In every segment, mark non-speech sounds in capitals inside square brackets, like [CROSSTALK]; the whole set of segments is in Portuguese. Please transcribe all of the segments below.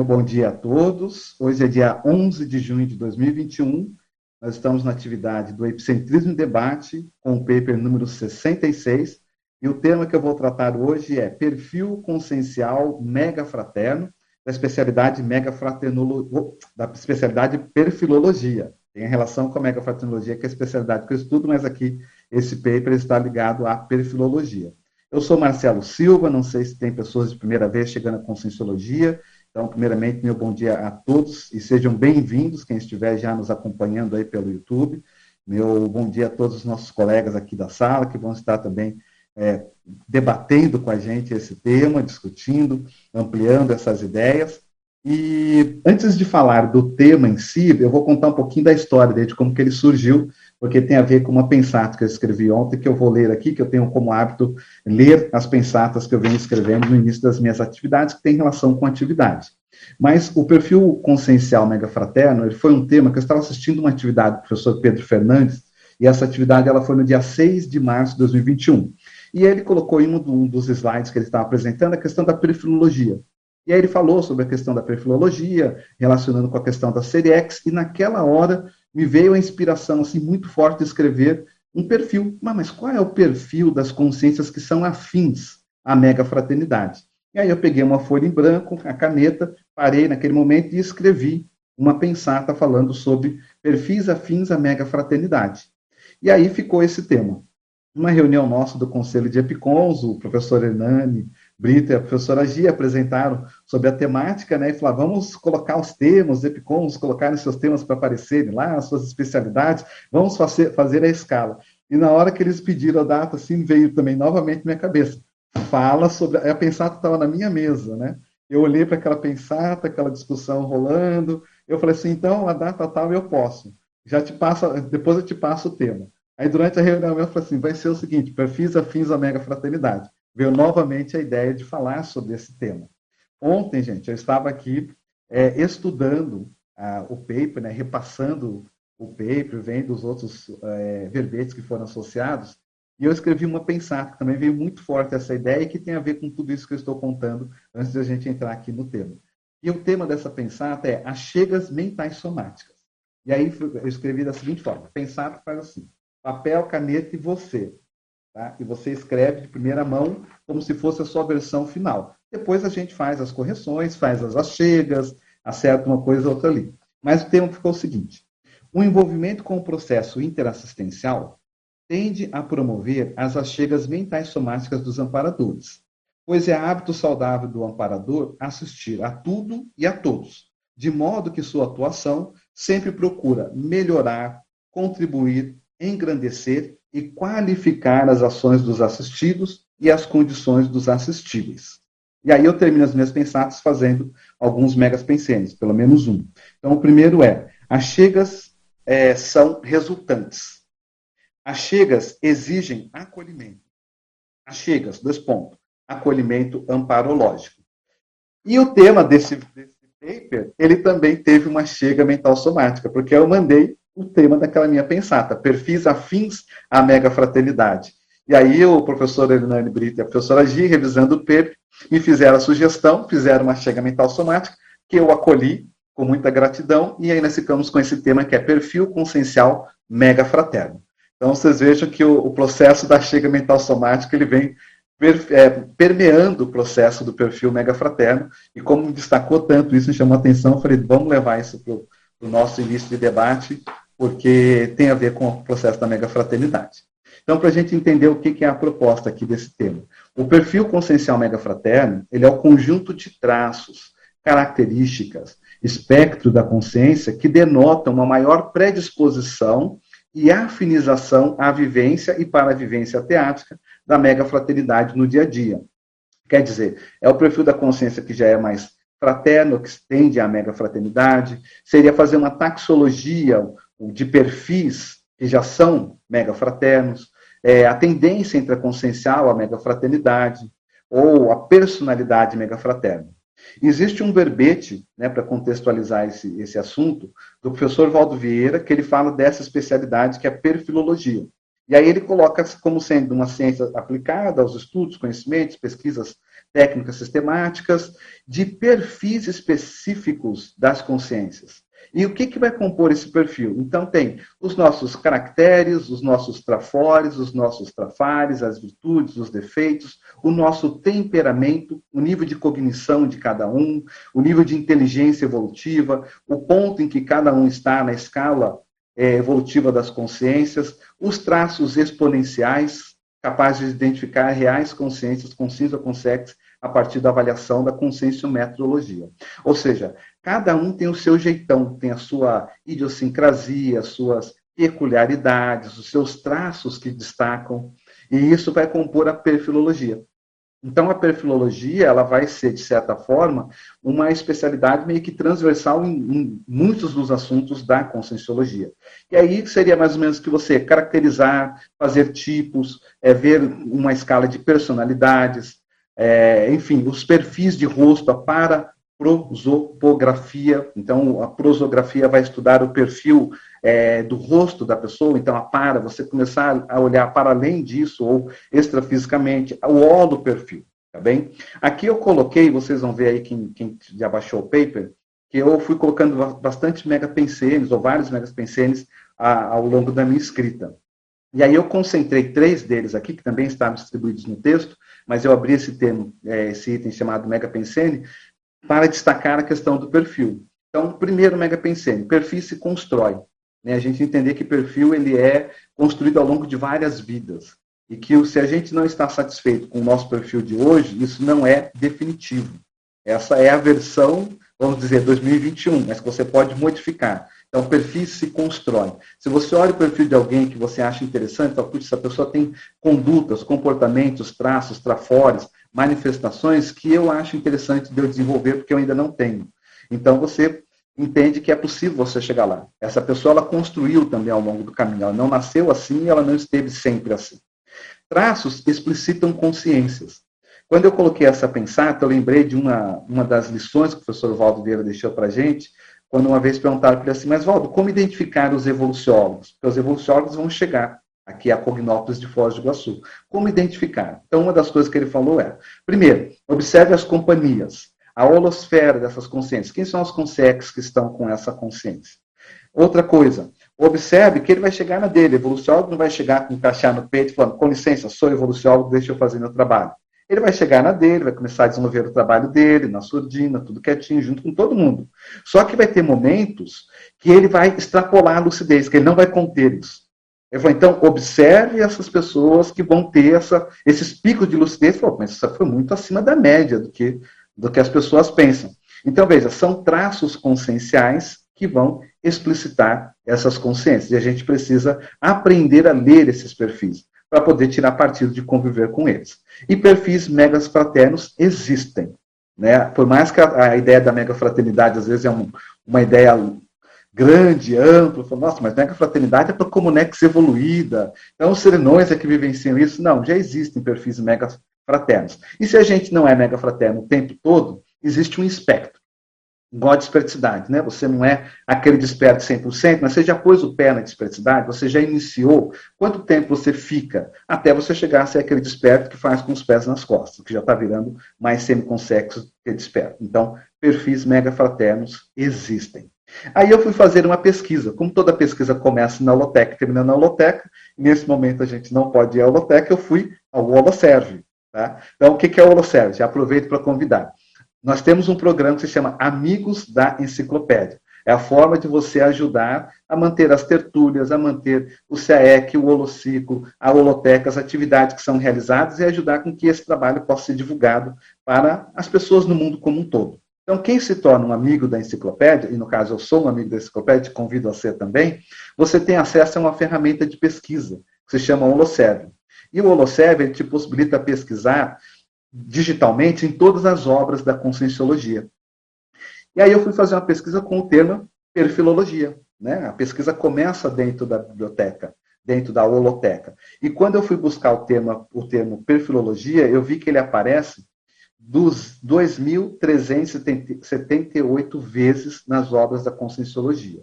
Meu bom dia a todos. Hoje é dia 11 de junho de 2021. Nós estamos na atividade do Epicentrismo em Debate, com o paper número 66. E o tema que eu vou tratar hoje é Perfil Consciencial Mega Fraterno, da especialidade Mega Fraternolo... da especialidade Perfilologia. Tem relação com a Mega Fraternologia, que é a especialidade que eu estudo, mas aqui esse paper está ligado à Perfilologia. Eu sou Marcelo Silva, não sei se tem pessoas de primeira vez chegando à Conscienciologia, então, primeiramente, meu bom dia a todos e sejam bem-vindos, quem estiver já nos acompanhando aí pelo YouTube. Meu bom dia a todos os nossos colegas aqui da sala, que vão estar também é, debatendo com a gente esse tema, discutindo, ampliando essas ideias. E antes de falar do tema em si, eu vou contar um pouquinho da história dele, de como que ele surgiu, porque tem a ver com uma pensata que eu escrevi ontem, que eu vou ler aqui, que eu tenho como hábito ler as pensatas que eu venho escrevendo no início das minhas atividades, que tem relação com atividade. Mas o perfil consciencial mega fraterno, ele foi um tema que eu estava assistindo uma atividade do professor Pedro Fernandes, e essa atividade ela foi no dia 6 de março de 2021. E ele colocou em um dos slides que ele estava apresentando a questão da perfilologia. E aí ele falou sobre a questão da perfilologia, relacionando com a questão da Seriex, e naquela hora me veio a inspiração assim muito forte de escrever um perfil. Mas, mas qual é o perfil das consciências que são afins à mega fraternidade? E aí eu peguei uma folha em branco, a caneta, parei naquele momento e escrevi uma pensata falando sobre perfis afins à mega fraternidade. E aí ficou esse tema. Uma reunião nossa do Conselho de Epicons, o professor Hernani, Brito e a professora Gia apresentaram sobre a temática, né, e falaram, vamos colocar os temas, EPICOMs colocarem seus temas para aparecerem lá, as suas especialidades, vamos fazer, fazer a escala. E na hora que eles pediram a data, assim, veio também novamente minha cabeça, fala sobre, a pensata estava na minha mesa, né, eu olhei para aquela pensata, aquela discussão rolando, eu falei assim, então, a data tal eu posso, já te passo, depois eu te passo o tema. Aí durante a reunião eu falei assim, vai ser o seguinte, perfis afins à mega fraternidade veio novamente a ideia de falar sobre esse tema. Ontem, gente, eu estava aqui é, estudando ah, o paper, né, repassando o paper, vendo os outros é, verbetes que foram associados, e eu escrevi uma pensata, que também veio muito forte essa ideia, e que tem a ver com tudo isso que eu estou contando, antes de a gente entrar aqui no tema. E o tema dessa pensata é as chegas mentais somáticas. E aí eu escrevi da seguinte forma: pensata faz assim: papel, caneta e você. Tá? E você escreve de primeira mão como se fosse a sua versão final. Depois a gente faz as correções, faz as achegas, acerta uma coisa ou outra ali. Mas o tema ficou o seguinte: o envolvimento com o processo interassistencial tende a promover as achegas mentais somáticas dos amparadores, pois é hábito saudável do amparador assistir a tudo e a todos, de modo que sua atuação sempre procura melhorar, contribuir, engrandecer e qualificar as ações dos assistidos e as condições dos assistíveis. E aí eu termino as minhas pensatas fazendo alguns megas pensenes, pelo menos um. Então, o primeiro é, as chegas é, são resultantes. As chegas exigem acolhimento. As chegas, dois pontos, acolhimento amparológico. E o tema desse, desse paper, ele também teve uma chega mental somática, porque eu mandei o tema daquela minha pensata, perfis afins à mega fraternidade. E aí o professor Hernani Brito e a professora Gi, revisando o PEP, me fizeram a sugestão, fizeram uma chega mental somática, que eu acolhi com muita gratidão, e aí nós ficamos com esse tema que é perfil consciencial mega fraterno. Então vocês vejam que o, o processo da chega mental somática, ele vem per, é, permeando o processo do perfil mega fraterno, e como destacou tanto isso, me chamou a atenção, eu falei, vamos levar isso para o nosso início de debate, porque tem a ver com o processo da mega fraternidade. Então, para a gente entender o que é a proposta aqui desse tema. O perfil consciencial mega fraterno, ele é o conjunto de traços, características, espectro da consciência que denotam uma maior predisposição e afinização à vivência e para a vivência teática da mega fraternidade no dia a dia. Quer dizer, é o perfil da consciência que já é mais fraterno, que estende à mega fraternidade, seria fazer uma taxologia, de perfis que já são mega fraternos, é, a tendência intraconsciencial à mega fraternidade, ou a personalidade mega fraterna. Existe um verbete, né, para contextualizar esse, esse assunto, do professor Valdo Vieira, que ele fala dessa especialidade que é a perfilologia. E aí ele coloca como sendo uma ciência aplicada aos estudos, conhecimentos, pesquisas técnicas sistemáticas, de perfis específicos das consciências. E o que, que vai compor esse perfil? Então, tem os nossos caracteres, os nossos trafores, os nossos trafares, as virtudes, os defeitos, o nosso temperamento, o nível de cognição de cada um, o nível de inteligência evolutiva, o ponto em que cada um está na escala é, evolutiva das consciências, os traços exponenciais, capazes de identificar reais consciências com cinza com sexo a partir da avaliação da conscienciometrologia. Ou seja, cada um tem o seu jeitão, tem a sua idiosincrasia, as suas peculiaridades, os seus traços que destacam, e isso vai compor a perfilologia. Então, a perfilologia ela vai ser, de certa forma, uma especialidade meio que transversal em, em, muitos dos assuntos da conscienciologia. E aí seria mais ou menos que você caracterizar, fazer tipos, é, ver uma escala de personalidades, é, enfim, os perfis de rosto, para prosopografia. Então, a prosografia vai estudar o perfil é, do rosto da pessoa, então a para, você começar a olhar para além disso, ou extrafisicamente, o perfil, tá bem? Aqui eu coloquei, vocês vão ver aí quem, quem já baixou o paper, que eu fui colocando bastante megapensenes, ou vários megapensenes, ao longo da minha escrita. E aí eu concentrei três deles aqui, que também estavam distribuídos no texto, mas eu abri esse termo, é, esse item chamado megapensene, para destacar a questão do perfil. Então, primeiro megapensene, perfil se constrói. Né? A gente entender que perfil ele é construído ao longo de várias vidas. E que se a gente não está satisfeito com o nosso perfil de hoje, isso não é definitivo. Essa é a versão, vamos dizer, 2021, mas que você pode modificar. Então, perfil se constrói. Se você olha o perfil de alguém que você acha interessante, então, putz, essa pessoa tem condutas, comportamentos, traços, trafores, manifestações que eu acho interessante de eu desenvolver, porque eu ainda não tenho. Então, você entende que é possível você chegar lá. Essa pessoa, ela construiu também ao longo do caminho. Ela não nasceu assim ela não esteve sempre assim. Traços explicitam consciências. Quando eu coloquei essa pensata, eu lembrei de uma, uma das lições que o professor Valdo Vieira deixou para gente, quando uma vez perguntaram para ele assim, mas Valdo, como identificar os evoluciólogos? Porque os evoluciólogos vão chegar aqui a Cognópolis de Foz do Iguaçu. Como identificar? Então, uma das coisas que ele falou é, primeiro, observe as companhias, a holosfera dessas consciências. Quem são os consex que estão com essa consciência? Outra coisa, observe que ele vai chegar na dele. O evoluciólogo não vai chegar com encaixar no peito falando, com licença, sou evoluciólogo, deixa eu fazer meu trabalho. Ele vai chegar na dele, vai começar a desenvolver o trabalho dele, na surdina, tudo quietinho, junto com todo mundo. Só que vai ter momentos que ele vai extrapolar a lucidez, que ele não vai conter isso. Ele falou, então, observe essas pessoas que vão ter essa, esses picos de lucidez. Ele falou, mas isso foi muito acima da média do que, do que as pessoas pensam. Então, veja, são traços conscienciais que vão explicitar essas consciências. E a gente precisa aprender a ler esses perfis para poder tirar partido de conviver com eles. E perfis megas fraternos existem. Né? Por mais que a, a ideia da mega fraternidade às vezes é um, uma ideia grande, ampla, falo, nossa, mas mega fraternidade é para comunex evoluída, então os serenões é que vivenciam isso. Não, já existem perfis mega fraternos. E se a gente não é mega fraterno o tempo todo, existe um espectro igual a disperticidade, né? Você não é aquele desperto 100%, mas você já pôs o pé na disperticidade, você já iniciou. Quanto tempo você fica até você chegar a ser aquele desperto que faz com os pés nas costas, que já está virando mais semiconsexo que desperto. Então, perfis mega fraternos existem. Aí eu fui fazer uma pesquisa. Como toda pesquisa começa na holoteca termina na holoteca, nesse momento a gente não pode ir à holoteca, eu fui ao Holoserve. Tá? Então, o que é o Holoserve? Aproveito para convidar. Nós temos um programa que se chama Amigos da Enciclopédia. É a forma de você ajudar a manter as tertúlias, a manter o CAEC, o Holociclo, a Holoteca, as atividades que são realizadas e ajudar com que esse trabalho possa ser divulgado para as pessoas no mundo como um todo. Então, quem se torna um amigo da enciclopédia, e no caso eu sou um amigo da enciclopédia, convido a ser também, você tem acesso a uma ferramenta de pesquisa, que se chama Holoserve. E o Holoserve te possibilita pesquisar digitalmente em todas as obras da conscienciologia. E aí eu fui fazer uma pesquisa com o tema perfilologia. Né? A pesquisa começa dentro da biblioteca, dentro da holoteca. E quando eu fui buscar o, tema, o termo perfilologia, eu vi que ele aparece dos 2.378 vezes nas obras da conscienciologia.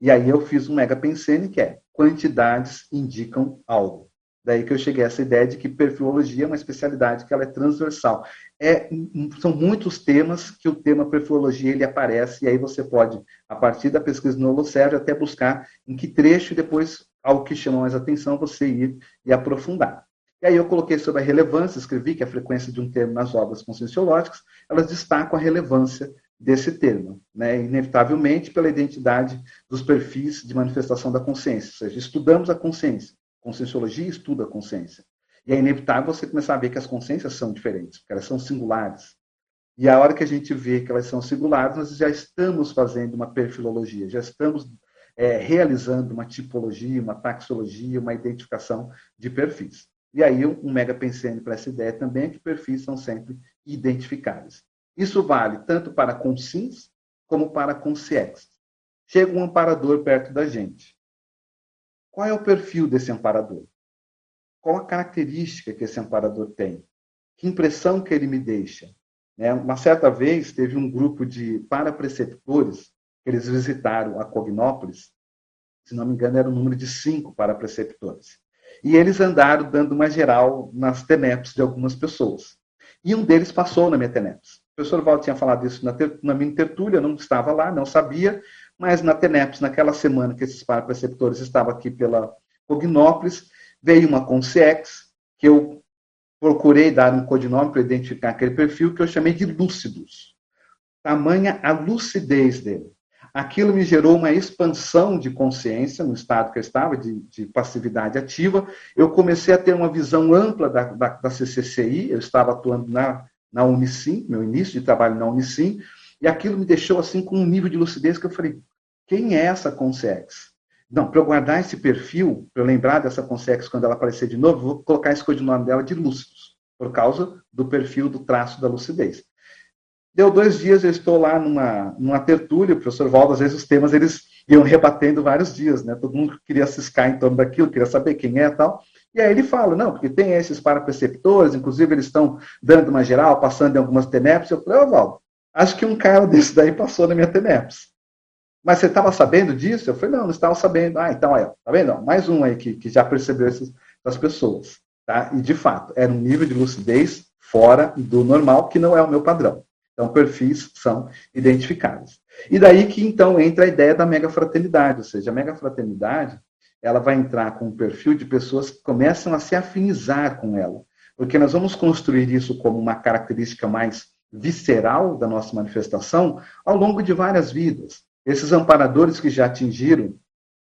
E aí eu fiz um mega pensene que é quantidades indicam algo. Daí que eu cheguei a essa ideia de que perfilologia é uma especialidade que ela é transversal. É, são muitos temas que o tema perfilologia ele aparece, e aí você pode, a partir da pesquisa no Holoserve, até buscar em que trecho e depois, algo que chama mais atenção, você ir e aprofundar. E aí eu coloquei sobre a relevância, escrevi que a frequência de um termo nas obras conscienciológicas, elas destacam a relevância desse termo, né? inevitavelmente pela identidade dos perfis de manifestação da consciência, ou seja, estudamos a consciência. Conscienciologia estuda a consciência. E é inevitável você começar a ver que as consciências são diferentes, porque elas são singulares. E a hora que a gente vê que elas são singulares, nós já estamos fazendo uma perfilologia, já estamos é, realizando uma tipologia, uma taxologia, uma identificação de perfis. E aí, um mega pensando para essa ideia também é que perfis são sempre identificáveis. Isso vale tanto para consins como para consciex. Chega um amparador perto da gente. Qual é o perfil desse amparador? Qual a característica que esse amparador tem? Que impressão que ele me deixa? Né? Uma certa vez teve um grupo de parapreceptores que eles visitaram a Cognópolis, se não me engano era o um número de cinco parapreceptores. E eles andaram dando uma geral nas TENEPs de algumas pessoas. E um deles passou na minha TENEPs. O professor Val tinha falado isso na, ter, na minha tertúlia, não estava lá, não sabia, mas na TENEPS, naquela semana que esses parapreceptores estavam aqui pela Cognópolis, veio uma Consciex, que eu procurei dar um codinome para identificar aquele perfil, que eu chamei de lúcidos. Tamanha a lucidez dele. Aquilo me gerou uma expansão de consciência no estado que eu estava, de, de passividade ativa. Eu comecei a ter uma visão ampla da, da, da CCCI, eu estava atuando na, na Unicim, meu início de trabalho na Unicim, e aquilo me deixou assim com um nível de lucidez que eu falei: quem é essa Consex? Não, para eu guardar esse perfil, para eu lembrar dessa Consex quando ela aparecer de novo, vou colocar esse codinome dela de lúcidos, por causa do perfil do traço da lucidez. Deu dois dias, eu estou lá numa, numa tertúlia, o professor Valdo, às vezes os temas eles iam rebatendo vários dias, né? Todo mundo queria ciscar em torno daquilo, queria saber quem é e tal. E aí ele fala, não, porque tem esses parapreceptores, inclusive eles estão dando uma geral, passando em algumas TENEPs. Eu falei, ô Valdo, acho que um cara [LAUGHS] desse daí passou na minha TENEPS. Mas você estava sabendo disso? Eu falei, não, não estava sabendo. Ah, então, aí, tá vendo? Mais um aí que, que já percebeu essas, essas pessoas. Tá? E, de fato, era um nível de lucidez fora do normal, que não é o meu padrão. Então, perfis são identificados. E daí que, então, entra a ideia da megafraternidade, ou seja, a megafraternidade, ela vai entrar com um perfil de pessoas que começam a se afinizar com ela. Porque nós vamos construir isso como uma característica mais visceral da nossa manifestação ao longo de várias vidas. Esses amparadores que já atingiram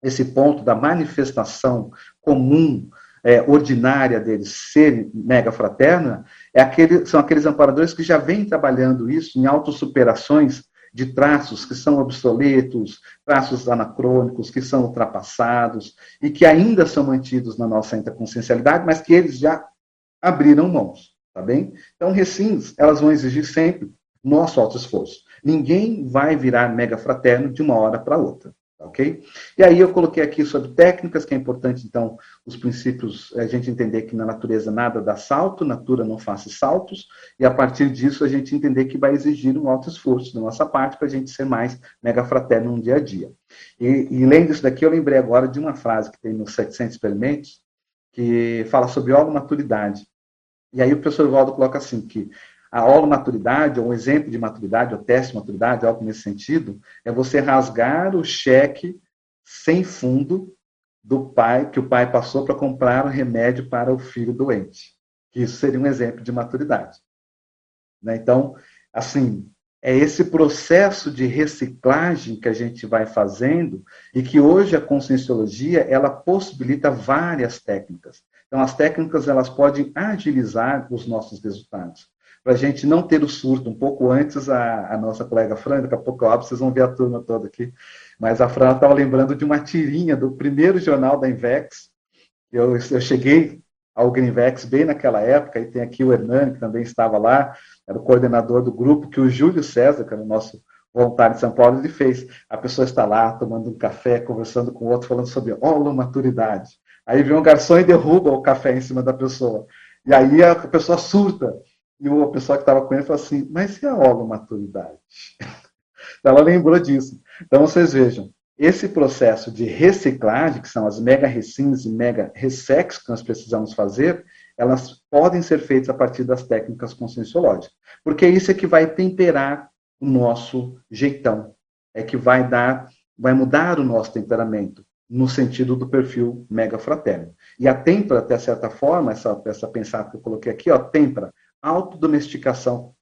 esse ponto da manifestação comum, é, ordinária deles ser mega fraterna, é aquele, são aqueles amparadores que já vêm trabalhando isso em autossuperações de traços que são obsoletos, traços anacrônicos, que são ultrapassados e que ainda são mantidos na nossa interconsciencialidade, mas que eles já abriram mãos, tá bem? Então, recins, elas vão exigir sempre nosso alto esforço. Ninguém vai virar mega fraterno de uma hora para outra. Ok? E aí eu coloquei aqui sobre técnicas, que é importante, então, os princípios, a gente entender que na natureza nada dá salto, natura não faz saltos, e a partir disso a gente entender que vai exigir um alto esforço da nossa parte para a gente ser mais mega fraterno no dia a dia. E, e lendo isso daqui, eu lembrei agora de uma frase que tem nos 700 experimentos, que fala sobre maturidade. E aí o professor Valdo coloca assim, que a holomaturidade, ou um exemplo de maturidade, ou teste de maturidade, algo nesse sentido, é você rasgar o cheque sem fundo do pai, que o pai passou para comprar um remédio para o filho doente. Isso seria um exemplo de maturidade. Né? Então, assim, é esse processo de reciclagem que a gente vai fazendo e que hoje a conscienciologia ela possibilita várias técnicas. Então, as técnicas elas podem agilizar os nossos resultados para a gente não ter o surto. Um pouco antes, a, a nossa colega Fran, daqui a pouco eu abro, vocês vão ver a turma toda aqui, mas a Fran estava lembrando de uma tirinha do primeiro jornal da Invex. Eu, eu cheguei ao Greenvex bem naquela época, e tem aqui o Hernani, que também estava lá, era o coordenador do grupo, que o Júlio César, que era o nosso voluntário de São Paulo, ele fez. A pessoa está lá tomando um café, conversando com o outro, falando sobre maturidade. Aí vem um garçom e derruba o café em cima da pessoa. E aí a pessoa surta. E o pessoal que estava com ele falou assim, mas e a holomaturidade? [LAUGHS] Ela lembrou disso. Então, vocês vejam, esse processo de reciclagem, que são as mega resins e mega ressex que nós precisamos fazer, elas podem ser feitas a partir das técnicas conscienciológicas. Porque isso é que vai temperar o nosso jeitão, é que vai dar, vai mudar o nosso temperamento no sentido do perfil mega fraterno. E a tempra, até certa forma, essa, essa pensada que eu coloquei aqui, ó, tempra, autodomesticação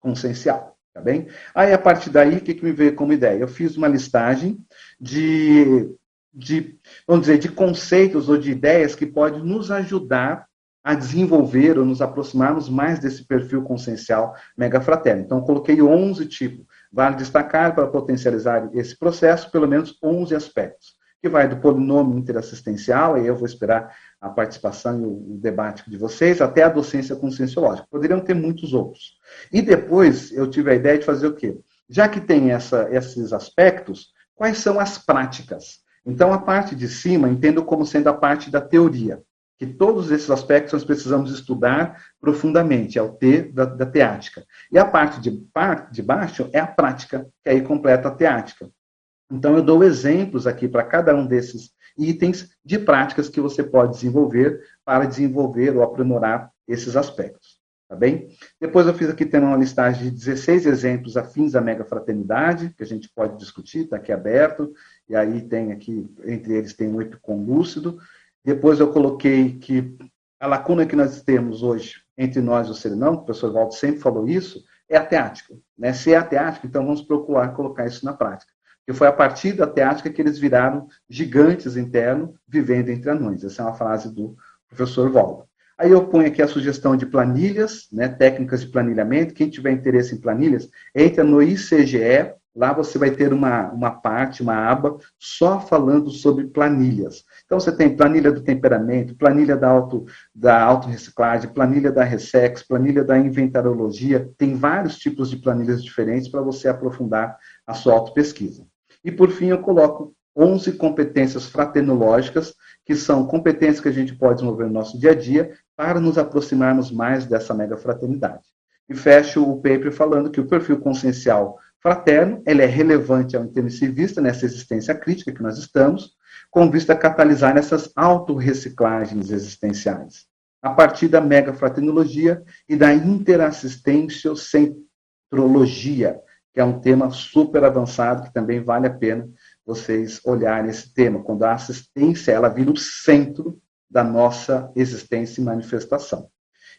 consciencial, tá bem? Aí, a partir daí, o que, que me veio como ideia? Eu fiz uma listagem de, de, vamos dizer, de conceitos ou de ideias que podem nos ajudar a desenvolver ou nos aproximarmos mais desse perfil consciencial mega fraterno. Então, coloquei 11 tipos. Vale destacar, para potencializar esse processo, pelo menos 11 aspectos que vai do polinômio interassistencial, e eu vou esperar a participação e o, debate de vocês, até a docência conscienciológica. Poderiam ter muitos outros. E depois eu tive a ideia de fazer o quê? Já que tem essa, esses aspectos, quais são as práticas? Então, a parte de cima, entendo como sendo a parte da teoria, que todos esses aspectos nós precisamos estudar profundamente, é o T da, da teática. E a parte de, de baixo é a prática, que aí completa a teática. Então, eu dou exemplos aqui para cada um desses itens de práticas que você pode desenvolver para desenvolver ou aprimorar esses aspectos. Tá bem? Depois eu fiz aqui também uma listagem de 16 exemplos afins à mega fraternidade, que a gente pode discutir, está aqui aberto, e aí tem aqui, entre eles tem o epicom lúcido. Depois eu coloquei que a lacuna que nós temos hoje entre nós e o serenão, que o professor Waldo sempre falou isso, é a teática. Né? Se é a teática, então vamos procurar colocar isso na prática que foi a partir da teática que eles viraram gigantes internos, vivendo entre anões. Essa é uma frase do professor Waldo. Aí eu ponho aqui a sugestão de planilhas, né, técnicas de planilhamento. Quem tiver interesse em planilhas, entra no ICGE, lá você vai ter uma, uma parte, uma aba, só falando sobre planilhas. Então você tem planilha do temperamento, planilha da, auto, da autorreciclagem, planilha da Ressex, planilha da inventariologia, tem vários tipos de planilhas diferentes para você aprofundar a sua autopesquisa. E, por fim, eu coloco 11 competências fraternológicas, que são competências que a gente pode desenvolver no nosso dia a dia para nos aproximarmos mais dessa mega fraternidade. E fecho o paper falando que o perfil consciencial fraterno ele é relevante ao intermissivista nessa existência crítica que nós estamos, com vista a catalisar nessas autorreciclagens existenciais, a partir da mega fraternologia e da interassistência-centrologia, que é um tema super avançado, que também vale a pena vocês olharem esse tema, quando a assistência ela vira o centro da nossa existência e manifestação.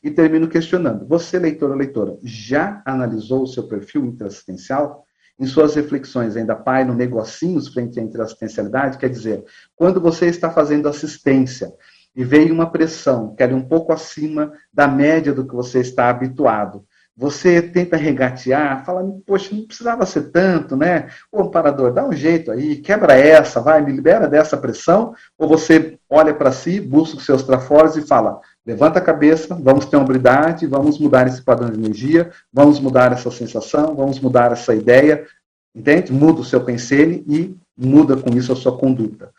E termino questionando: você, leitor ou leitora, já analisou o seu perfil interassistencial? Em suas reflexões, ainda pai no negocinhos frente à interassistencialidade, quer dizer, quando você está fazendo assistência e veio uma pressão que era um pouco acima da média do que você está habituado, você tenta regatear, fala, poxa, não precisava ser tanto, né? O amparador, dá um jeito aí, quebra essa, vai, me libera dessa pressão, ou você olha para si, busca os seus trafores e fala, levanta a cabeça, vamos ter hombridade, vamos mudar esse padrão de energia, vamos mudar essa sensação, vamos mudar essa ideia, entende? Muda o seu pensene e muda com isso a sua conduta.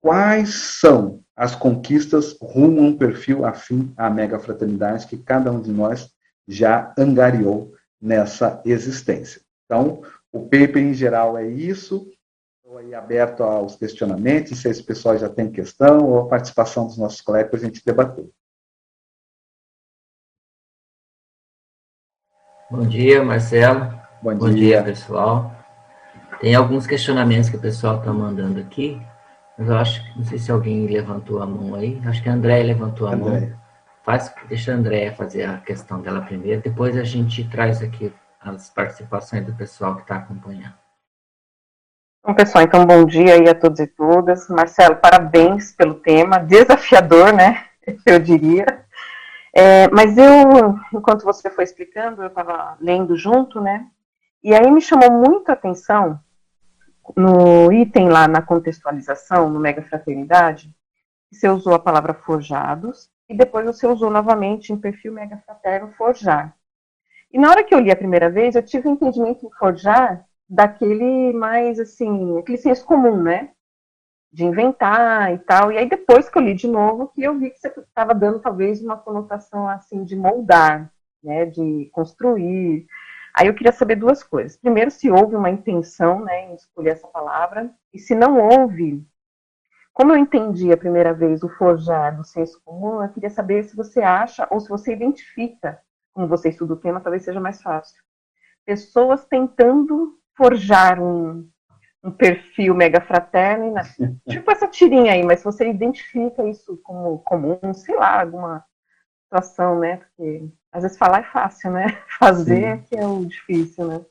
Quais são as conquistas rumo a um perfil afim à mega fraternidade que cada um de nós já angariou nessa existência. Então, o paper em geral é isso. Estou aí aberto aos questionamentos, se esse pessoal já tem questão ou a participação dos nossos colegas para a gente debater. Bom dia, Marcelo. Bom dia. Bom dia, pessoal. Tem alguns questionamentos que o pessoal está mandando aqui, mas eu acho que não sei se alguém levantou a mão aí. Acho que a André levantou a André. mão. Faz, deixa a Andréia fazer a questão dela primeiro, depois a gente traz aqui as participações do pessoal que está acompanhando. Bom, pessoal, então bom dia aí a todos e todas. Marcelo, parabéns pelo tema, desafiador, né? [LAUGHS] Eu diria. É, mas eu, enquanto você foi explicando, eu estava lendo junto, né? E aí me chamou muito a atenção no item lá na contextualização, no Mega Fraternidade, você usou a palavra forjados, e depois você usou novamente em perfil mega fraterno forjar. E na hora que eu li a primeira vez, eu tive um entendimento em forjar daquele mais assim, aquele senso comum, né? De inventar e tal. E aí depois que eu li de novo, que eu vi que você estava dando talvez uma conotação assim de moldar, né? De construir. Aí eu queria saber duas coisas. Primeiro, se houve uma intenção né, em escolher essa palavra, e se não houve, como eu entendi a primeira vez o forjar do senso comum, eu queria saber se você acha ou se você identifica, como você estuda o tema, talvez seja mais fácil, pessoas tentando forjar um, um perfil mega fraterno, né? [LAUGHS] tipo essa tirinha aí, mas se você identifica isso como comum, sei lá, alguma situação, né? Porque às vezes falar é fácil, né? [LAUGHS] Fazer é que é o difícil, né?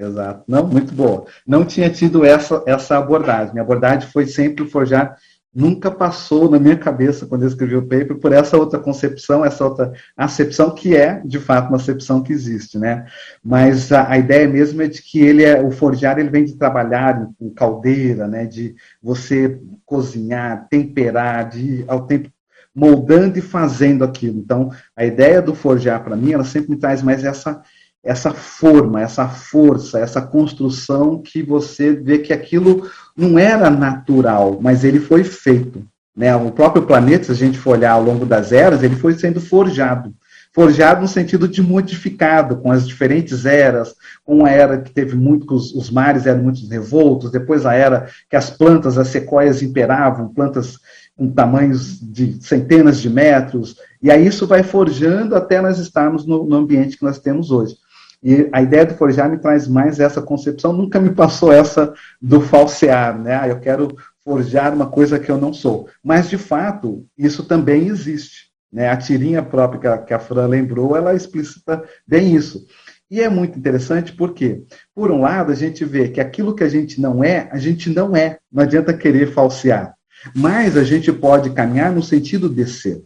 Exato. Não, muito boa. Não tinha tido essa, essa abordagem. Minha abordagem foi sempre forjar nunca passou na minha cabeça, quando eu escrevi o paper, por essa outra concepção, essa outra acepção, que é, de fato, uma acepção que existe, né? Mas a, a ideia mesmo é de que ele é, o forjar, ele vem de trabalhar em, caldeira, né? De você cozinhar, temperar, de ao tempo moldando e fazendo aquilo. Então, a ideia do forjar, para mim, ela sempre me traz mais essa essa forma, essa força, essa construção que você vê que aquilo não era natural, mas ele foi feito. Né? O próprio planeta, se a gente for olhar ao longo das eras, ele foi sendo forjado. Forjado no sentido de modificado, com as diferentes eras, com a era que teve muito, que os, os mares eram muito revoltos, depois a era que as plantas, as sequoias imperavam, plantas com tamanhos de centenas de metros, e aí isso vai forjando até nós estarmos no, no ambiente que nós temos hoje. E a ideia do forjar me traz mais essa concepção, nunca me passou essa do falsear, né? Ah, eu quero forjar uma coisa que eu não sou. Mas, de fato, isso também existe. Né? A tirinha própria que a, que a Fran lembrou, ela explicita bem isso. E é muito interessante porque, por um lado, a gente vê que aquilo que a gente não é, a gente não é. Não adianta querer falsear. Mas a gente pode caminhar no sentido de ser.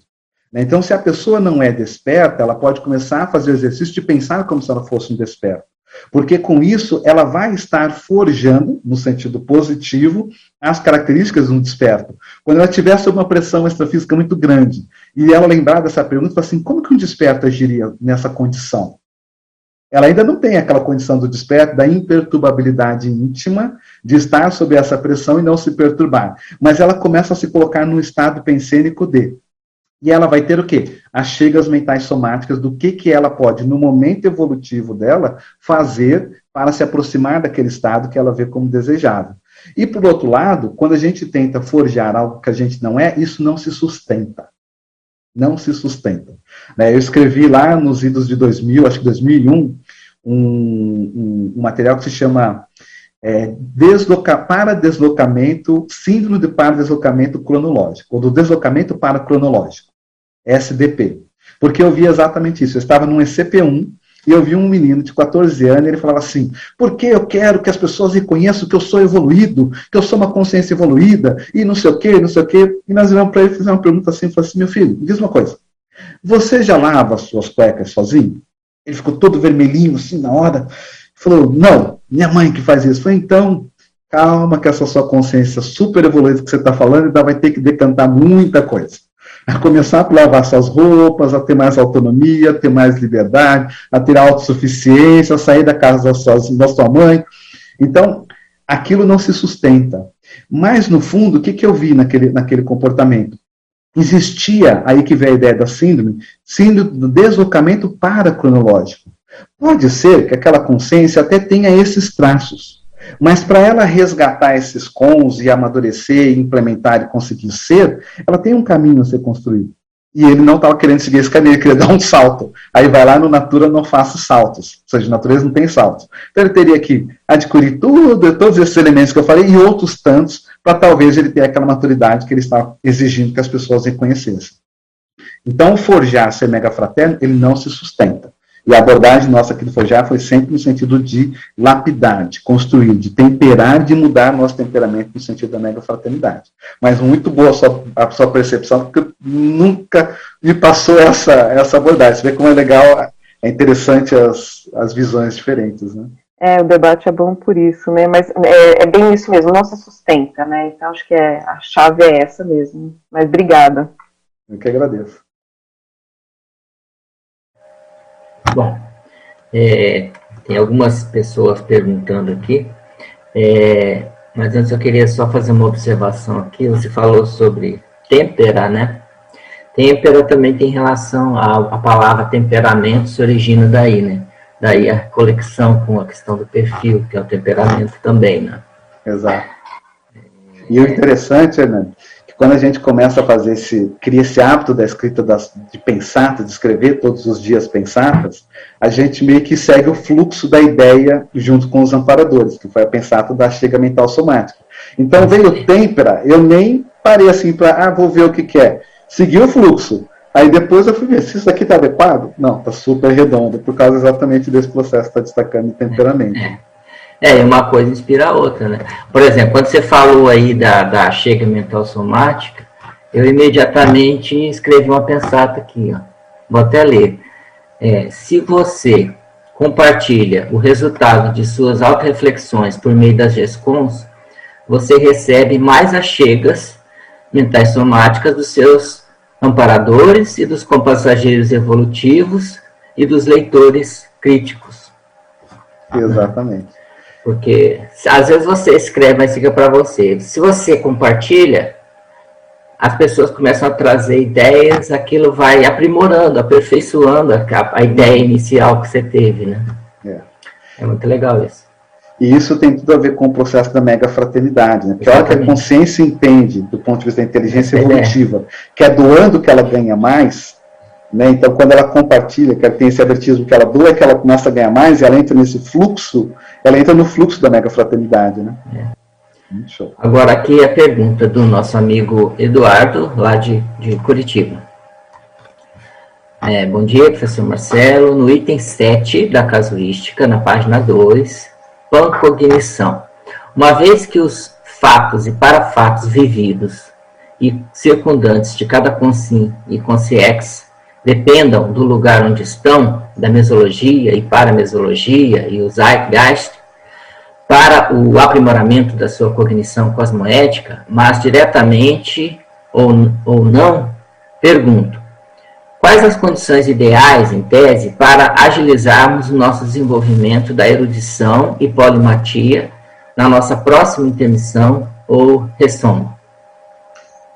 Né? Então, se a pessoa não é desperta, ela pode começar a fazer o exercício de pensar como se ela fosse um desperto. Porque com isso ela vai estar forjando, no sentido positivo, as características de um desperto. Quando ela tiver sob uma pressão extrafísica muito grande, e ela lembrar dessa pergunta, assim, como que um desperto agiria nessa condição? Ela ainda não tem aquela condição do desperto, da imperturbabilidade íntima, de estar sob essa pressão e não se perturbar. Mas ela começa a se colocar no estado pensênico de e ela vai ter o quê? As chegas mentais somáticas do que, que ela pode, no momento evolutivo dela, fazer para se aproximar daquele estado que ela vê como desejável. E, por outro lado, quando a gente tenta forjar algo que a gente não é, isso não se sustenta. Não se sustenta. Né? Eu escrevi lá nos idos de 2000, acho que 2001, um, um, um material que se chama é, desloca, para deslocamento, síndrome de para deslocamento cronológico, ou do deslocamento para cronológico. SDP. Porque eu vi exatamente isso. Eu estava num ECP1 e eu vi um menino de 14 anos e ele falava assim: porque eu quero que as pessoas reconheçam que eu sou evoluído, que eu sou uma consciência evoluída, e não sei o quê, não sei o quê. E nós vamos para ele fazer uma pergunta assim: falei assim, meu filho, me diz uma coisa. Você já lava as suas cuecas sozinho? Ele ficou todo vermelhinho assim na hora. Falou: não, minha mãe que faz isso. Falei, então, calma, que essa sua consciência super evoluída que você está falando ainda vai ter que decantar muita coisa a começar a lavar suas roupas, a ter mais autonomia, a ter mais liberdade, a ter autossuficiência, a sair da casa da sua, da sua mãe. Então, aquilo não se sustenta. Mas, no fundo, o que, que eu vi naquele, naquele comportamento? Existia, aí que vem a ideia da síndrome, síndrome do deslocamento paracronológico. Pode ser que aquela consciência até tenha esses traços. Mas para ela resgatar esses cons e amadurecer, implementar e conseguir ser, ela tem um caminho a ser construído. E ele não estava querendo seguir esse caminho, ele queria [LAUGHS] dar um salto. Aí vai lá no Natura, não faça saltos. Ou seja, natureza não tem saltos. Então ele teria que adquirir tudo, todos esses elementos que eu falei e outros tantos, para talvez ele ter aquela maturidade que ele está exigindo que as pessoas reconhecessem. Então, forjar ser mega fraterno, ele não se sustenta. E a abordagem nossa aqui do Forjar foi sempre no sentido de lapidar, de construir, de temperar, de mudar nosso temperamento no sentido da mega fraternidade. Mas muito boa a sua, a sua percepção, porque nunca me passou essa, essa abordagem. Você vê como é legal, é interessante as, as visões diferentes, né? É, o debate é bom por isso, né? Mas é, é, bem isso mesmo, não se sustenta, né? Então acho que é, a chave é essa mesmo. Mas obrigada. Eu que agradeço. Bom, é, tem algumas pessoas perguntando aqui, é, mas antes eu queria só fazer uma observação aqui. Você falou sobre tempera, né? Tempera também tem relação à, à palavra temperamento, se origina daí, né? daí a conexão com a questão do perfil, que é o temperamento também, né? Exato. E o interessante, Hernando, que quando a gente começa a fazer esse, cria esse hábito da escrita, das, de pensar, de escrever todos os dias pensatas, a gente meio que segue o fluxo da ideia junto com os amparadores, que foi a pensata da chega mental somática. Então veio o têmpera, eu nem parei assim para, ah, vou ver o que, que é. Segui o fluxo. Aí depois eu fui ver se isso aqui está adequado. Não, está super redondo, por causa exatamente desse processo que está destacando de temperamento. É. Uma coisa inspira a outra, né? Por exemplo, quando você falou aí da, da chega mental somática, eu imediatamente escrevi uma pensata aqui, ó. Vou até ler. É, se você compartilha o resultado de suas auto-reflexões por meio das GESCONs, você recebe mais achegas mentais somáticas dos seus amparadores e dos compassageiros evolutivos e dos leitores críticos. Exatamente. Porque às vezes você escreve, mas fica para você. Se você compartilha, as pessoas começam a trazer ideias, aquilo vai aprimorando, aperfeiçoando a, a ideia inicial que você teve, né? É. é muito legal isso. E isso tem tudo a ver com o processo da mega fraternidade. Né? Porque a hora que a consciência entende, do ponto de vista da inteligência é. evolutiva, que é doando que ela ganha mais, né? Então, quando ela compartilha, que ela tem esse avertismo que ela doa, é que ela começa a ganhar mais, e ela entra nesse fluxo, ela entra no fluxo da mega fraternidade. Né? É. Agora, aqui a pergunta do nosso amigo Eduardo, lá de, de Curitiba. É, bom dia, professor Marcelo. No item 7 da casuística, na página 2, pancognição. Uma vez que os fatos e parafatos vividos e circundantes de cada consim e consciex dependam do lugar onde estão, da mesologia e paramesologia e o zeitgeist, para o aprimoramento da sua cognição cosmoética, mas diretamente ou, ou não, pergunto: quais as condições ideais, em tese, para agilizarmos o nosso desenvolvimento da erudição e polimatia na nossa próxima intermissão ou ressomo?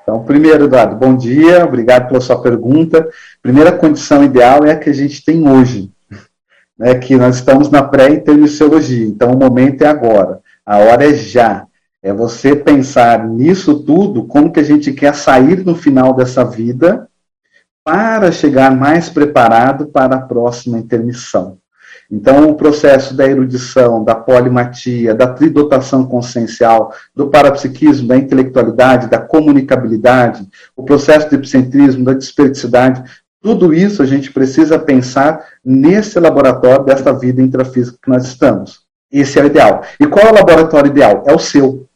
Então, primeiro, Eduardo, bom dia, obrigado pela sua pergunta. Primeira condição ideal é a que a gente tem hoje, [LAUGHS] né, que nós estamos na pré-intermissiologia, então o momento é agora, a hora é já. É você pensar nisso tudo, como que a gente quer sair no final dessa vida para chegar mais preparado para a próxima intermissão. Então, o processo da erudição, da polimatia, da tridotação consciencial, do parapsiquismo, da intelectualidade, da comunicabilidade, o processo do epicentrismo, da desperticidade, tudo isso a gente precisa pensar nesse laboratório dessa vida intrafísica que nós estamos. Esse é o ideal. E qual é o laboratório ideal? É o seu.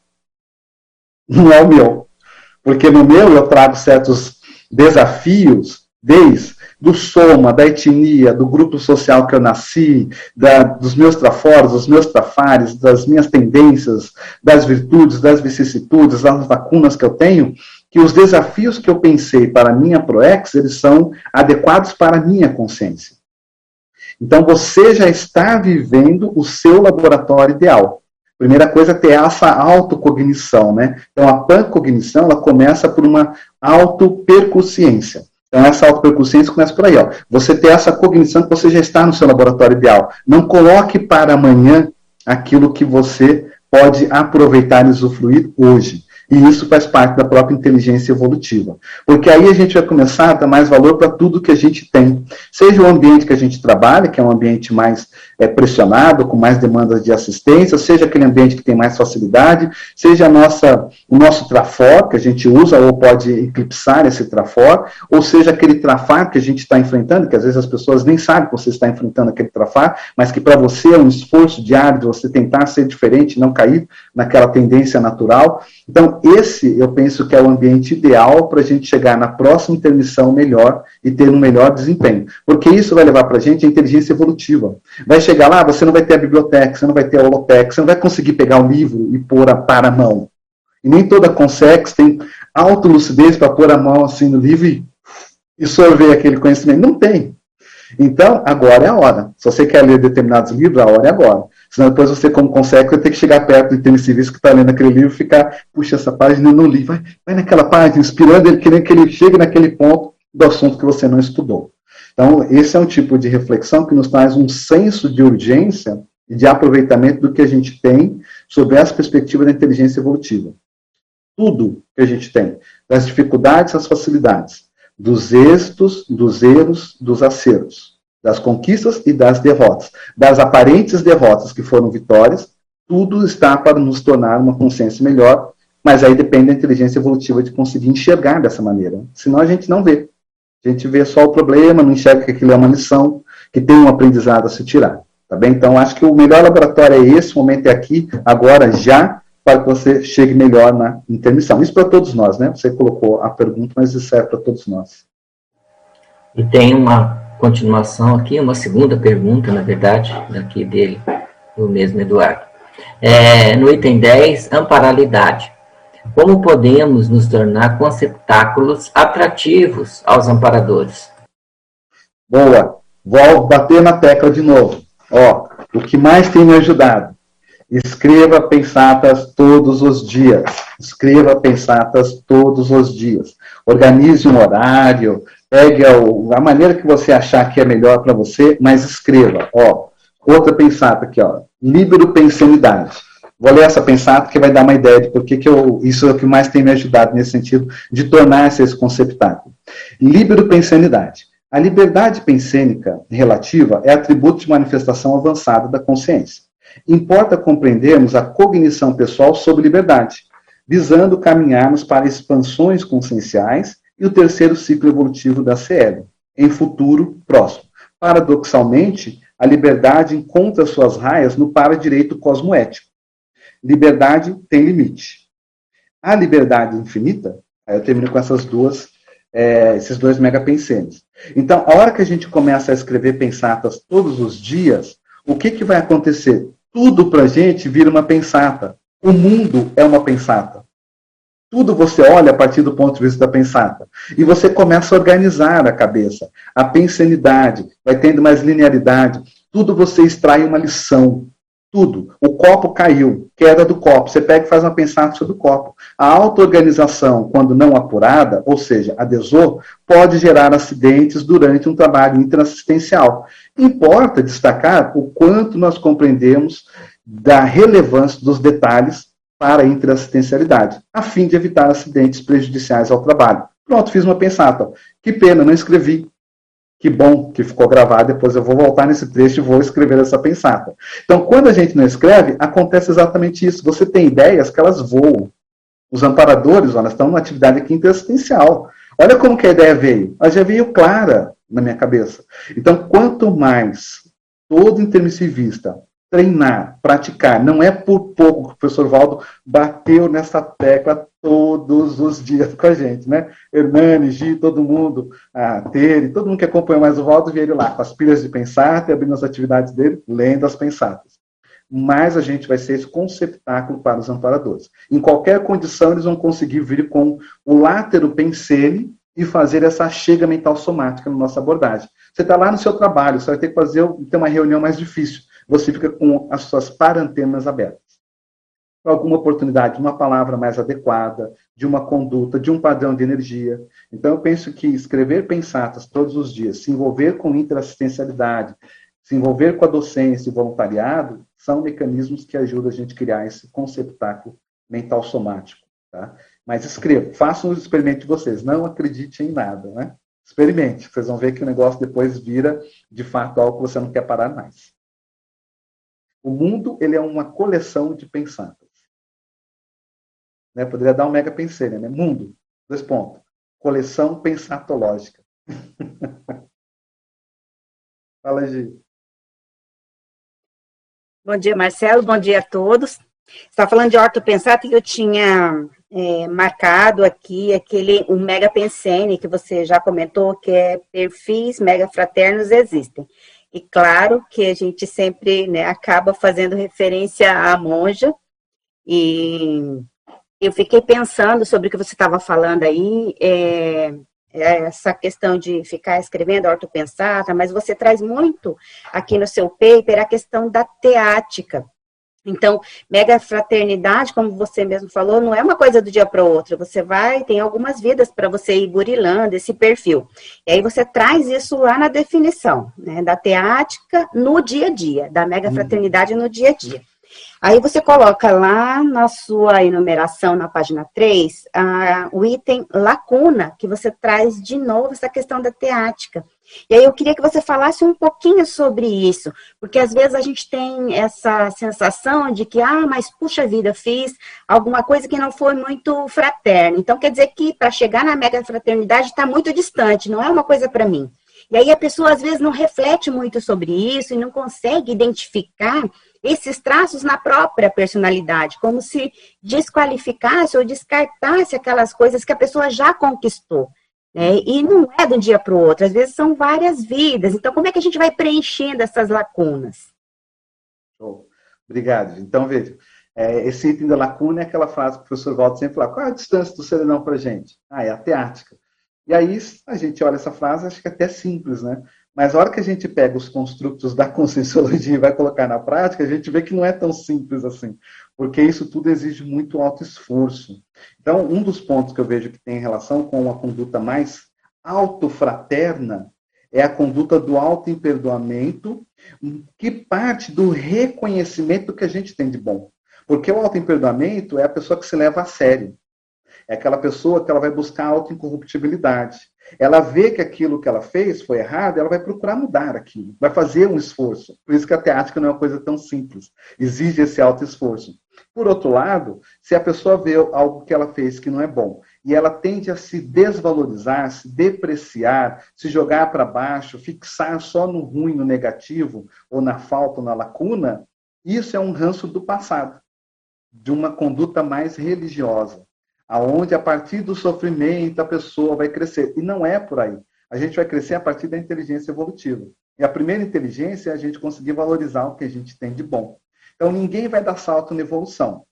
Não é o meu. Porque no meu eu trago certos desafios desde do soma, da etnia, do grupo social que eu nasci, da, dos meus traforos, dos meus trafares, das minhas tendências, das virtudes, das vicissitudes, das lacunas que eu tenho, que os desafios que eu pensei para a minha ProEx, eles são adequados para a minha consciência. Então você já está vivendo o seu laboratório ideal. Primeira coisa é ter essa autocognição, né? Então a pancognição, ela começa por uma autoperconsciência. Então, essa autopercussência começa por aí. Ó. Você ter essa cognição que você já está no seu laboratório ideal. Não coloque para amanhã aquilo que você pode aproveitar e usufruir hoje. E isso faz parte da própria inteligência evolutiva. Porque aí a gente vai começar a dar mais valor para tudo que a gente tem. Seja o ambiente que a gente trabalha, que é um ambiente mais é, pressionado, com mais demandas de assistência, seja aquele ambiente que tem mais facilidade, seja nossa, o nosso trafor, que a gente usa ou pode eclipsar esse trafor, ou seja aquele trafar que a gente está enfrentando, que às vezes as pessoas nem sabem que você está enfrentando aquele trafar, mas que para você é um esforço diário de você tentar ser diferente, não cair naquela tendência natural. Então, esse eu penso que é o ambiente ideal para a gente chegar na próxima intermissão melhor e ter um melhor desempenho. Porque isso vai levar para a gente a inteligência evolutiva. Vai chegar lá, você não vai ter a biblioteca, você não vai ter a holoteca, você não vai conseguir pegar o livro e pôr a, para a mão. E nem toda consex tem autolucidez para pôr a mão assim no livro e, e sorver aquele conhecimento. Não tem. Então, agora é a hora. Se você quer ler determinados livros, a hora é agora. Senão depois você, como consegue, vai ter que chegar perto do intermissivista que está lendo aquele livro e ficar, puxa, essa página eu não li. Vai, vai naquela página, inspirando ele, querendo que ele chegue naquele ponto do assunto que você não estudou. Então, esse é um tipo de reflexão que nos traz um senso de urgência e de aproveitamento do que a gente tem sobre essa perspectiva da inteligência evolutiva. Tudo que a gente tem, das dificuldades às facilidades, dos êxitos, dos erros, dos acertos, das conquistas e das derrotas, das aparentes derrotas que foram vitórias, tudo está para nos tornar uma consciência melhor, mas aí depende da inteligência evolutiva de conseguir enxergar dessa maneira. Senão a gente não vê. A gente vê só o problema, não enxerga que aquilo é uma lição, que tem um aprendizado a se tirar. Tá bem? Então, acho que o melhor laboratório é esse, o momento é aqui, agora, já, para que você chegue melhor na intermissão. Isso para todos nós, né? Você colocou a pergunta, mas isso serve para todos nós. E tem uma continuação aqui, uma segunda pergunta, na verdade, daqui dele, do mesmo Eduardo. É, no item 10, amparalidade. Como podemos nos tornar conceptáculos atrativos aos amparadores? Boa. Vou bater na tecla de novo. Ó, o que mais tem me ajudado? Escreva pensatas todos os dias. Escreva pensatas todos os dias. Organize um horário, pegue a, maneira que você achar que é melhor para você, mas escreva. Ó, outra pensata aqui, ó. Líbero pensanidade. Vou ler essa pensata que vai dar uma ideia de por que, eu, isso é o que mais tem me ajudado nesse sentido de tornar-se esse conceptáculo. Líbero pensanidade. A liberdade pensênica relativa é atributo de manifestação avançada da consciência. Importa compreendermos a cognição pessoal sobre liberdade, visando caminharmos para expansões conscienciais e o terceiro ciclo evolutivo da CL, em futuro próximo. Paradoxalmente, a liberdade encontra suas raias no para-direito cosmoético. Liberdade tem limite. A liberdade infinita, aí eu termino com essas duas, é, esses dois megapensenes. Então, a hora que a gente começa a escrever pensatas todos os dias, o que, que vai acontecer? Tudo para a gente vira uma pensata. O mundo é uma pensata. Tudo você olha a partir do ponto de vista da pensata. E você começa a organizar a cabeça. A pensanidade vai tendo mais linearidade. Tudo você extrai uma lição. Tudo. O copo caiu, queda do copo. Você pega e faz uma pensata sobre o copo. A auto-organização, quando não apurada, ou seja, a pode gerar acidentes durante um trabalho interassistencial. Importa destacar o quanto nós compreendemos da relevância dos detalhes para a interassistencialidade, a fim de evitar acidentes prejudiciais ao trabalho. Pronto, fiz uma pensata. Que pena, não escrevi. Que bom que ficou gravado, depois eu vou voltar nesse trecho e vou escrever essa pensata. Então, quando a gente não escreve, acontece exatamente isso. Você tem ideias que elas voam. Os amparadores, olha, estão numa atividade aqui interassistencial. Olha como que a ideia veio. Ela já veio clara na minha cabeça. Então, quanto mais todo intermissivista treinar, praticar, não é por pouco que o professor Valdo bateu nessa tecla todos os dias com a gente, né? Hernani, Gi, todo mundo, a Tere, todo mundo que acompanhou mais o Valdo, veio lá com as pilhas de pensar, abrindo as atividades dele, lendo as pensatas. Mas a gente vai ser esse conceptáculo para os amparadores. Em qualquer condição, eles vão conseguir vir com o látero pensene e fazer essa chega mental somática na nossa abordagem. Você está lá no seu trabalho, você vai ter que fazer ter uma reunião mais difícil. Você fica com as suas parantenas abertas. Alguma oportunidade, uma palavra mais adequada, de uma conduta, de um padrão de energia. Então, eu penso que escrever pensatas todos os dias, se envolver com interassistencialidade, se envolver com a docência e voluntariado, são mecanismos que ajudam a gente a criar esse conceptáculo mental somático. Tá? Mas escreva, façam o experimento de vocês, não acredite em nada, né? Experimente, vocês vão ver que o negócio depois vira, de fato, algo que você não quer parar mais. O mundo, ele é uma coleção de pensantes. Né? Poderia dar um mega penselho, né? Mundo, dois pontos. Coleção pensatológica. [LAUGHS] Fala, Gi. Bom dia, Marcelo. Bom dia a todos. Você está falando de ortopensato que eu tinha é, marcado aqui aquele um mega pensene que você já comentou, que é perfis mega fraternos existem. E claro que a gente sempre né, acaba fazendo referência à monja. E eu fiquei pensando sobre o que você estava falando aí, é, é essa questão de ficar escrevendo ortopensata, mas você traz muito aqui no seu paper a questão da teática Então, mega fraternidade, como você mesmo falou, não é uma coisa do dia para o outro. Você vai, tem algumas vidas para você ir burilando esse perfil. E aí você traz isso lá na definição, né, da teática no dia a dia, da mega uhum. fraternidade no dia a dia. Aí você coloca lá na sua enumeração, na página 3, a, o item lacuna, que você traz de novo essa questão da teática. E aí eu queria que você falasse um pouquinho sobre isso, porque às vezes a gente tem essa sensação de que, ah, mas puxa vida, fiz alguma coisa que não foi muito fraterna. Então quer dizer que para chegar na mega fraternidade está muito distante, não é uma coisa para mim. E aí a pessoa às vezes não reflete muito sobre isso e não consegue identificar esses traços na própria personalidade, como se desqualificasse ou descartasse aquelas coisas que a pessoa já conquistou. Né? E não é de um dia para o outro, às vezes são várias vidas. Então, como é que a gente vai preenchendo essas lacunas? Show. Obrigado. Então, veja, é, esse item da lacuna é aquela frase que o professor Walter sempre fala: qual é a distância do serenão para a gente? Ah, é a teática. E aí a gente olha essa frase, acho que é até simples, né? Mas a hora que a gente pega os construtos da conscienciologia e vai colocar na prática, a gente vê que não é tão simples assim, porque isso tudo exige muito alto esforço. Então, um dos pontos que eu vejo que tem relação com uma conduta mais autofraterna é a conduta do auto-imperdoamento, que parte do reconhecimento que a gente tem de bom. Porque o auto-imperdoamento é a pessoa que se leva a sério. É aquela pessoa que ela vai buscar a auto-incorruptibilidade. Ela vê que aquilo que ela fez foi errado, ela vai procurar mudar aquilo, vai fazer um esforço. Por isso que a teática não é uma coisa tão simples. Exige esse alto esforço. Por outro lado, se a pessoa vê algo que ela fez que não é bom e ela tende a se desvalorizar, se depreciar, se jogar para baixo, fixar só no ruim, no negativo, ou na falta, ou na lacuna, isso é um ranço do passado, de uma conduta mais religiosa aonde a partir do sofrimento a pessoa vai crescer. E não é por aí. A gente vai crescer a partir da inteligência evolutiva. E a primeira inteligência é a gente conseguir valorizar o que a gente tem de bom. Então ninguém vai dar salto na evolução.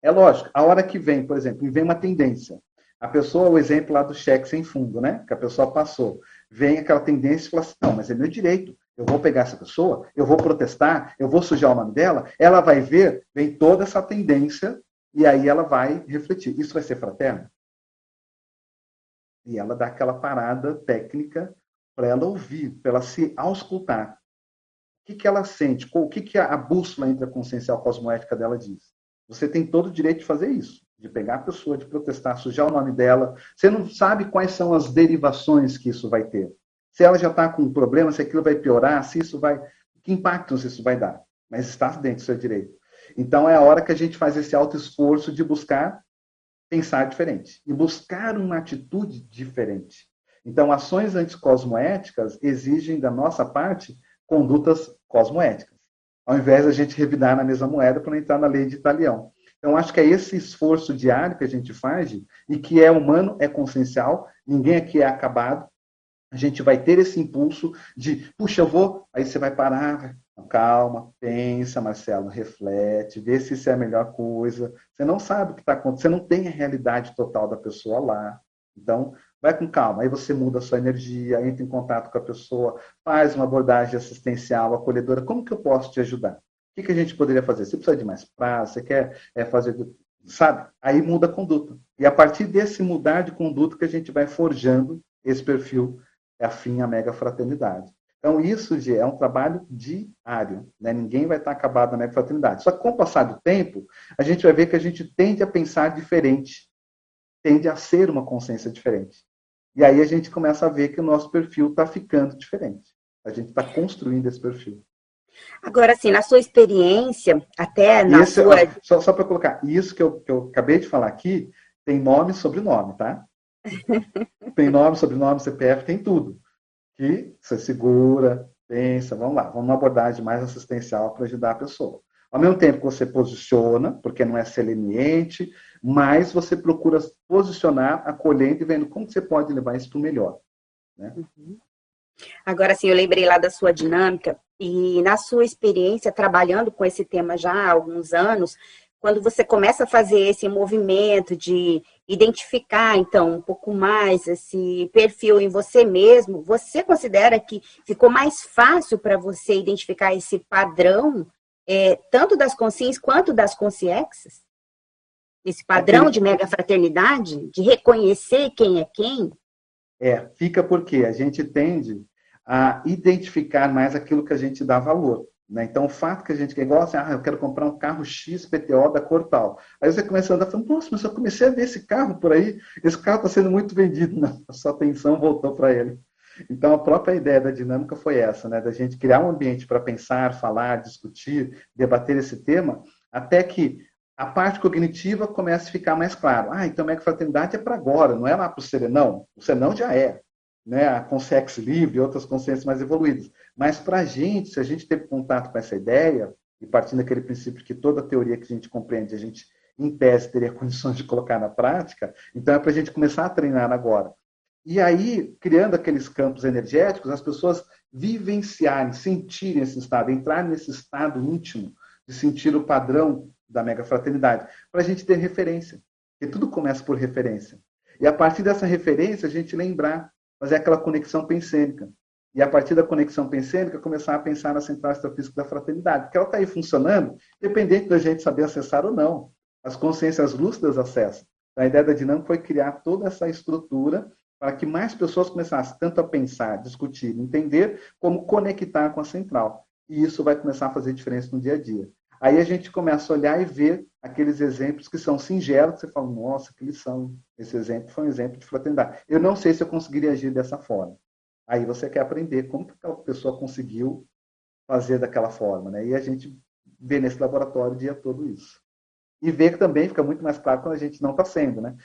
É lógico, a hora que vem, por exemplo, vem uma tendência. A pessoa, o exemplo lá do cheque sem fundo, né? Que a pessoa passou. Vem aquela tendência e fala assim: não, mas é meu direito. Eu vou pegar essa pessoa, eu vou protestar, eu vou sujar o nome dela. Ela vai ver, vem toda essa tendência e aí ela vai refletir: isso vai ser fraterno? E ela dá aquela parada técnica para ela ouvir, para ela se auscultar. O que, que ela sente? O que, que a bússola intraconsciencial cosmoética dela diz? Você tem todo o direito de fazer isso, de pegar a pessoa, de protestar, sujar o nome dela. Você não sabe quais são as derivações que isso vai ter. Se ela já está com um problema, se aquilo vai piorar, se isso vai. Que impactos isso vai dar? Mas está dentro do seu direito. Então é a hora que a gente faz esse alto esforço de buscar pensar diferente e buscar uma atitude diferente. Então, ações anticosmoéticas exigem da nossa parte condutas cosmoéticas, ao invés da gente revidar na mesma moeda para entrar na lei de Italião. Então, acho que é esse esforço diário que a gente faz e que é humano, é consciencial, ninguém aqui é acabado. A gente vai ter esse impulso de, puxa, eu vou, aí você vai parar, então, calma, pensa, Marcelo, reflete, vê se isso é a melhor coisa. Você não sabe o que está acontecendo, você não tem a realidade total da pessoa lá. Então, vai com calma. Aí você muda a sua energia, entra em contato com a pessoa, faz uma abordagem assistencial, acolhedora. Como que eu posso te ajudar? O que, que a gente poderia fazer? Você precisa de mais prazo? Você quer é, fazer. Sabe? Aí muda a conduta. E a partir desse mudar de conduta que a gente vai forjando esse perfil afim à mega fraternidade. Então, isso Gê, é um trabalho diário. Né? Ninguém vai estar acabado na fraternidade. Só que com o passar do tempo, a gente vai ver que a gente tende a pensar diferente, tende a ser uma consciência diferente. E aí a gente começa a ver que o nosso perfil está ficando diferente. A gente está construindo esse perfil. Agora, assim, na sua experiência, até na Esse, sua... Só, só para colocar, isso que eu, que eu acabei de falar aqui, tem nome e sobrenome, tá? [LAUGHS] tem nome, sobrenome, CPF, tem tudo que você segura, pensa, vamos lá, vamos uma abordagem mais assistencial para ajudar a pessoa. Ao mesmo tempo que você posiciona, porque não é seleniente, mas você procura posicionar, acolhendo e vendo como você pode levar isso para o melhor. Né? Uhum. Agora, sim, eu lembrei lá da sua dinâmica e na sua experiência trabalhando com esse tema já há alguns anos, quando você começa a fazer esse movimento de identificar, então, um pouco mais esse perfil em você mesmo, você considera que ficou mais fácil para você identificar esse padrão é, tanto das consciências quanto das consciências? Esse padrão de mega fraternidade, de reconhecer quem é quem? É, fica porque a gente tende a identificar mais aquilo que a gente dá valor. Né? Então, o fato que a gente quer, igual assim, ah, eu quero comprar um carro X PTO da cor tal. Aí você começa a andar falando, nossa, mas eu comecei a ver esse carro por aí, esse carro está sendo muito vendido. [LAUGHS] A sua atenção voltou para ele. Então, a própria ideia da dinâmica foi essa, né? da gente criar um ambiente para pensar, falar, discutir, debater esse tema, até que a parte cognitiva comece a ficar mais claro. Ah, então a fraternidade é para agora, não é lá para o serenão. O serenão já é. Né? A consciência livre e outras consciências mais evoluídas. Mas para a gente, se a gente teve contato com essa ideia, e partindo daquele princípio que toda teoria que a gente compreende, a gente, em tese, teria [LAUGHS] condições de colocar na prática, então é para a gente começar a treinar agora. E aí, criando aqueles campos energéticos, as pessoas vivenciarem, sentirem esse estado, entrarem nesse estado íntimo de sentir o padrão da mega fraternidade, para a gente ter referência. Porque tudo começa por referência. E a partir dessa referência, a gente lembrar, fazer aquela conexão pensênica. E a partir da conexão pensênica, começar a pensar na central extrafísica da fraternidade. Porque ela está aí funcionando, independente da gente saber acessar ou não. As consciências lúcidas acessam. A ideia da dinâmica foi criar toda essa estrutura para que mais pessoas começassem tanto a pensar, discutir, entender, como conectar com a central. E isso vai começar a fazer diferença no dia a dia. Aí a gente começa a olhar e ver aqueles exemplos que são singelos, você fala, nossa, que lição. Esse exemplo foi um exemplo de fraternidade. Eu não sei se eu conseguiria agir dessa forma. Aí você quer aprender como que aquela pessoa conseguiu fazer daquela forma. Né? E a gente vê nesse laboratório o dia todo isso. E ver que também fica muito mais claro quando a gente não está sendo. Né?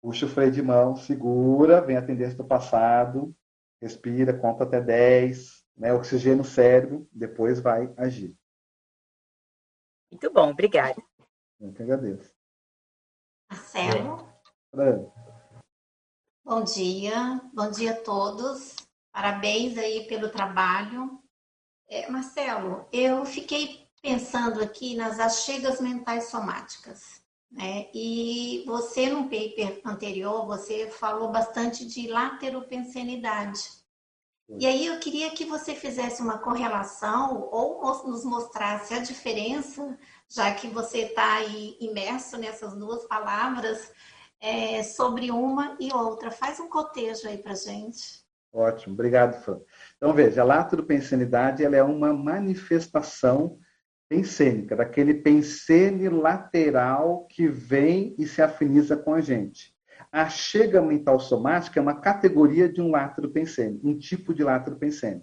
Puxa o freio de mão, segura, vem a tendência do passado, respira, conta até 10, né, oxigênio o cérebro, depois vai agir. Muito bom, obrigada. Eu que agradeço. Marcelo. É. Bom dia, bom dia a todos. Parabéns aí pelo trabalho. É, Marcelo, eu fiquei pensando aqui nas achegas mentais somáticas. Né? E você, no paper anterior, você falou bastante de lateropensenidade. E aí eu queria que você fizesse uma correlação ou nos mostrasse a diferença, já que você está aí imerso nessas duas palavras, é, sobre uma e outra. Faz um cotejo aí para gente. Ótimo, obrigado, Fran. Então, veja, a lateropensenidade ela é uma manifestação pensênica, daquele pensene lateral que vem e se afiniza com a gente. A chega mental somática é uma categoria de um látero pensene, um tipo de látero pensene.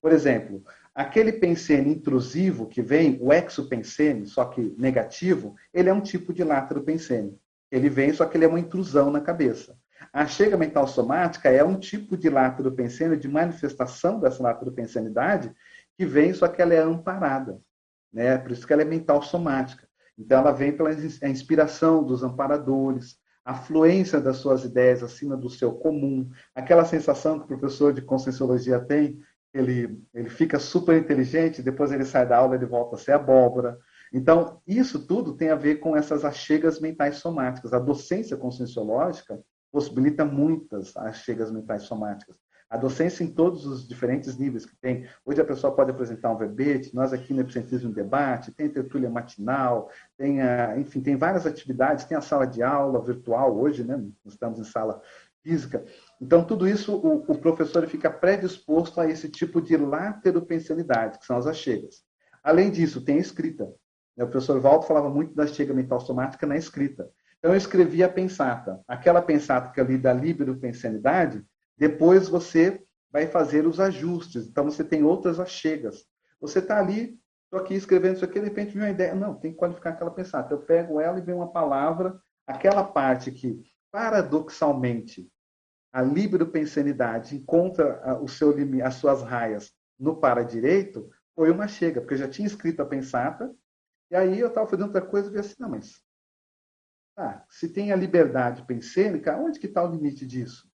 Por exemplo, aquele pensene intrusivo que vem, o exopensene, só que negativo, ele é um tipo de látero pensene. Ele vem, só que ele é uma intrusão na cabeça. A chega mental somática é um tipo de látero pensene, de manifestação dessa látero pensenidade, que vem, só que ela é amparada. Né? Por isso que ela é mental somática. Então, ela vem pela inspiração dos amparadores, a fluência das suas ideias acima do seu comum, aquela sensação que o professor de conscienciologia tem, ele, ele fica super inteligente, depois ele sai da aula ele volta a ser abóbora. Então, isso tudo tem a ver com essas achegas mentais somáticas. A docência conscienciológica possibilita muitas achegas mentais somáticas. A docência em todos os diferentes níveis que tem. Hoje a pessoa pode apresentar um verbete, nós aqui no Epicentrismo Debate, tem tertúlia matinal, tem, a, enfim, tem várias atividades, tem a sala de aula virtual hoje, né? Estamos em sala física. Então, tudo isso, o, o professor fica predisposto a esse tipo de lateropensionalidade, que são as achegas. Além disso, tem a escrita. O professor Valdo falava muito da chega mental somática na escrita. Então, eu escrevi a pensata. Aquela pensata que eu li da libero-pensanidade, depois você vai fazer os ajustes. Então você tem outras achegas. Você está ali, estou aqui escrevendo isso aqui, de repente vem uma ideia. Não, tem que qualificar aquela pensada. Então, eu pego ela e vem uma palavra, aquela parte que, paradoxalmente, a libero-pensanidade encontra o seu limite, as suas raias no para-direito, foi uma chega, porque eu já tinha escrito a pensata, e aí eu estava fazendo outra coisa e vi assim, não, mas tá, se tem a liberdade pensênica, onde que está o limite disso?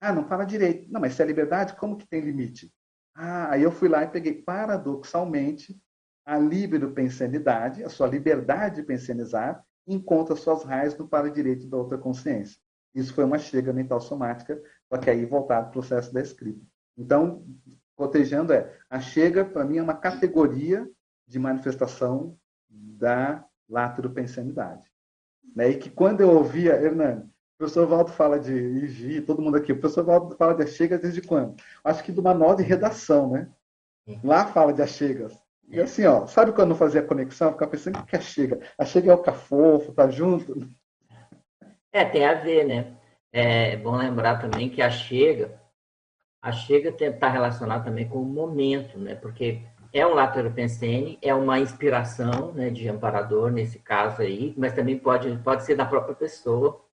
Ah, não fala direito. Não, mas se é liberdade, como que tem limite? Ah, aí eu fui lá e peguei, paradoxalmente, a líbero pensanidade, a sua liberdade de pensanizar, encontra suas raízes no para-direito da outra consciência. Isso foi uma chega mental somática, só que aí voltado ao processo da escrita. Então, cotejando é, a chega, para mim, é uma categoria de manifestação da lateropensanidade. Né? E que quando eu ouvia, Hernani, professor Valdo fala de IGI, todo mundo aqui, o professor Valdo fala de achegas desde quando? Acho que do manual de redação, né? Lá fala de achegas. E assim, ó, sabe quando não fazia conexão? Ficava pensando, o que é chega? A chega é o cafofo, tá junto? É, tem a ver, né? É bom lembrar também que a chega, a chega está relacionada também com o momento, né? Porque é um lateropensene, é uma inspiração né, de amparador nesse caso aí, mas também pode, pode ser da própria pessoa.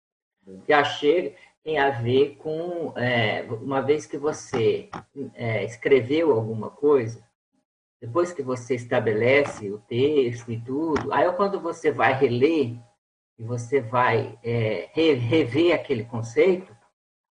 A chega tem a ver com, é, uma vez que você é, escreveu alguma coisa, depois que você estabelece o texto e tudo, aí quando você vai reler e você vai é, rever aquele conceito,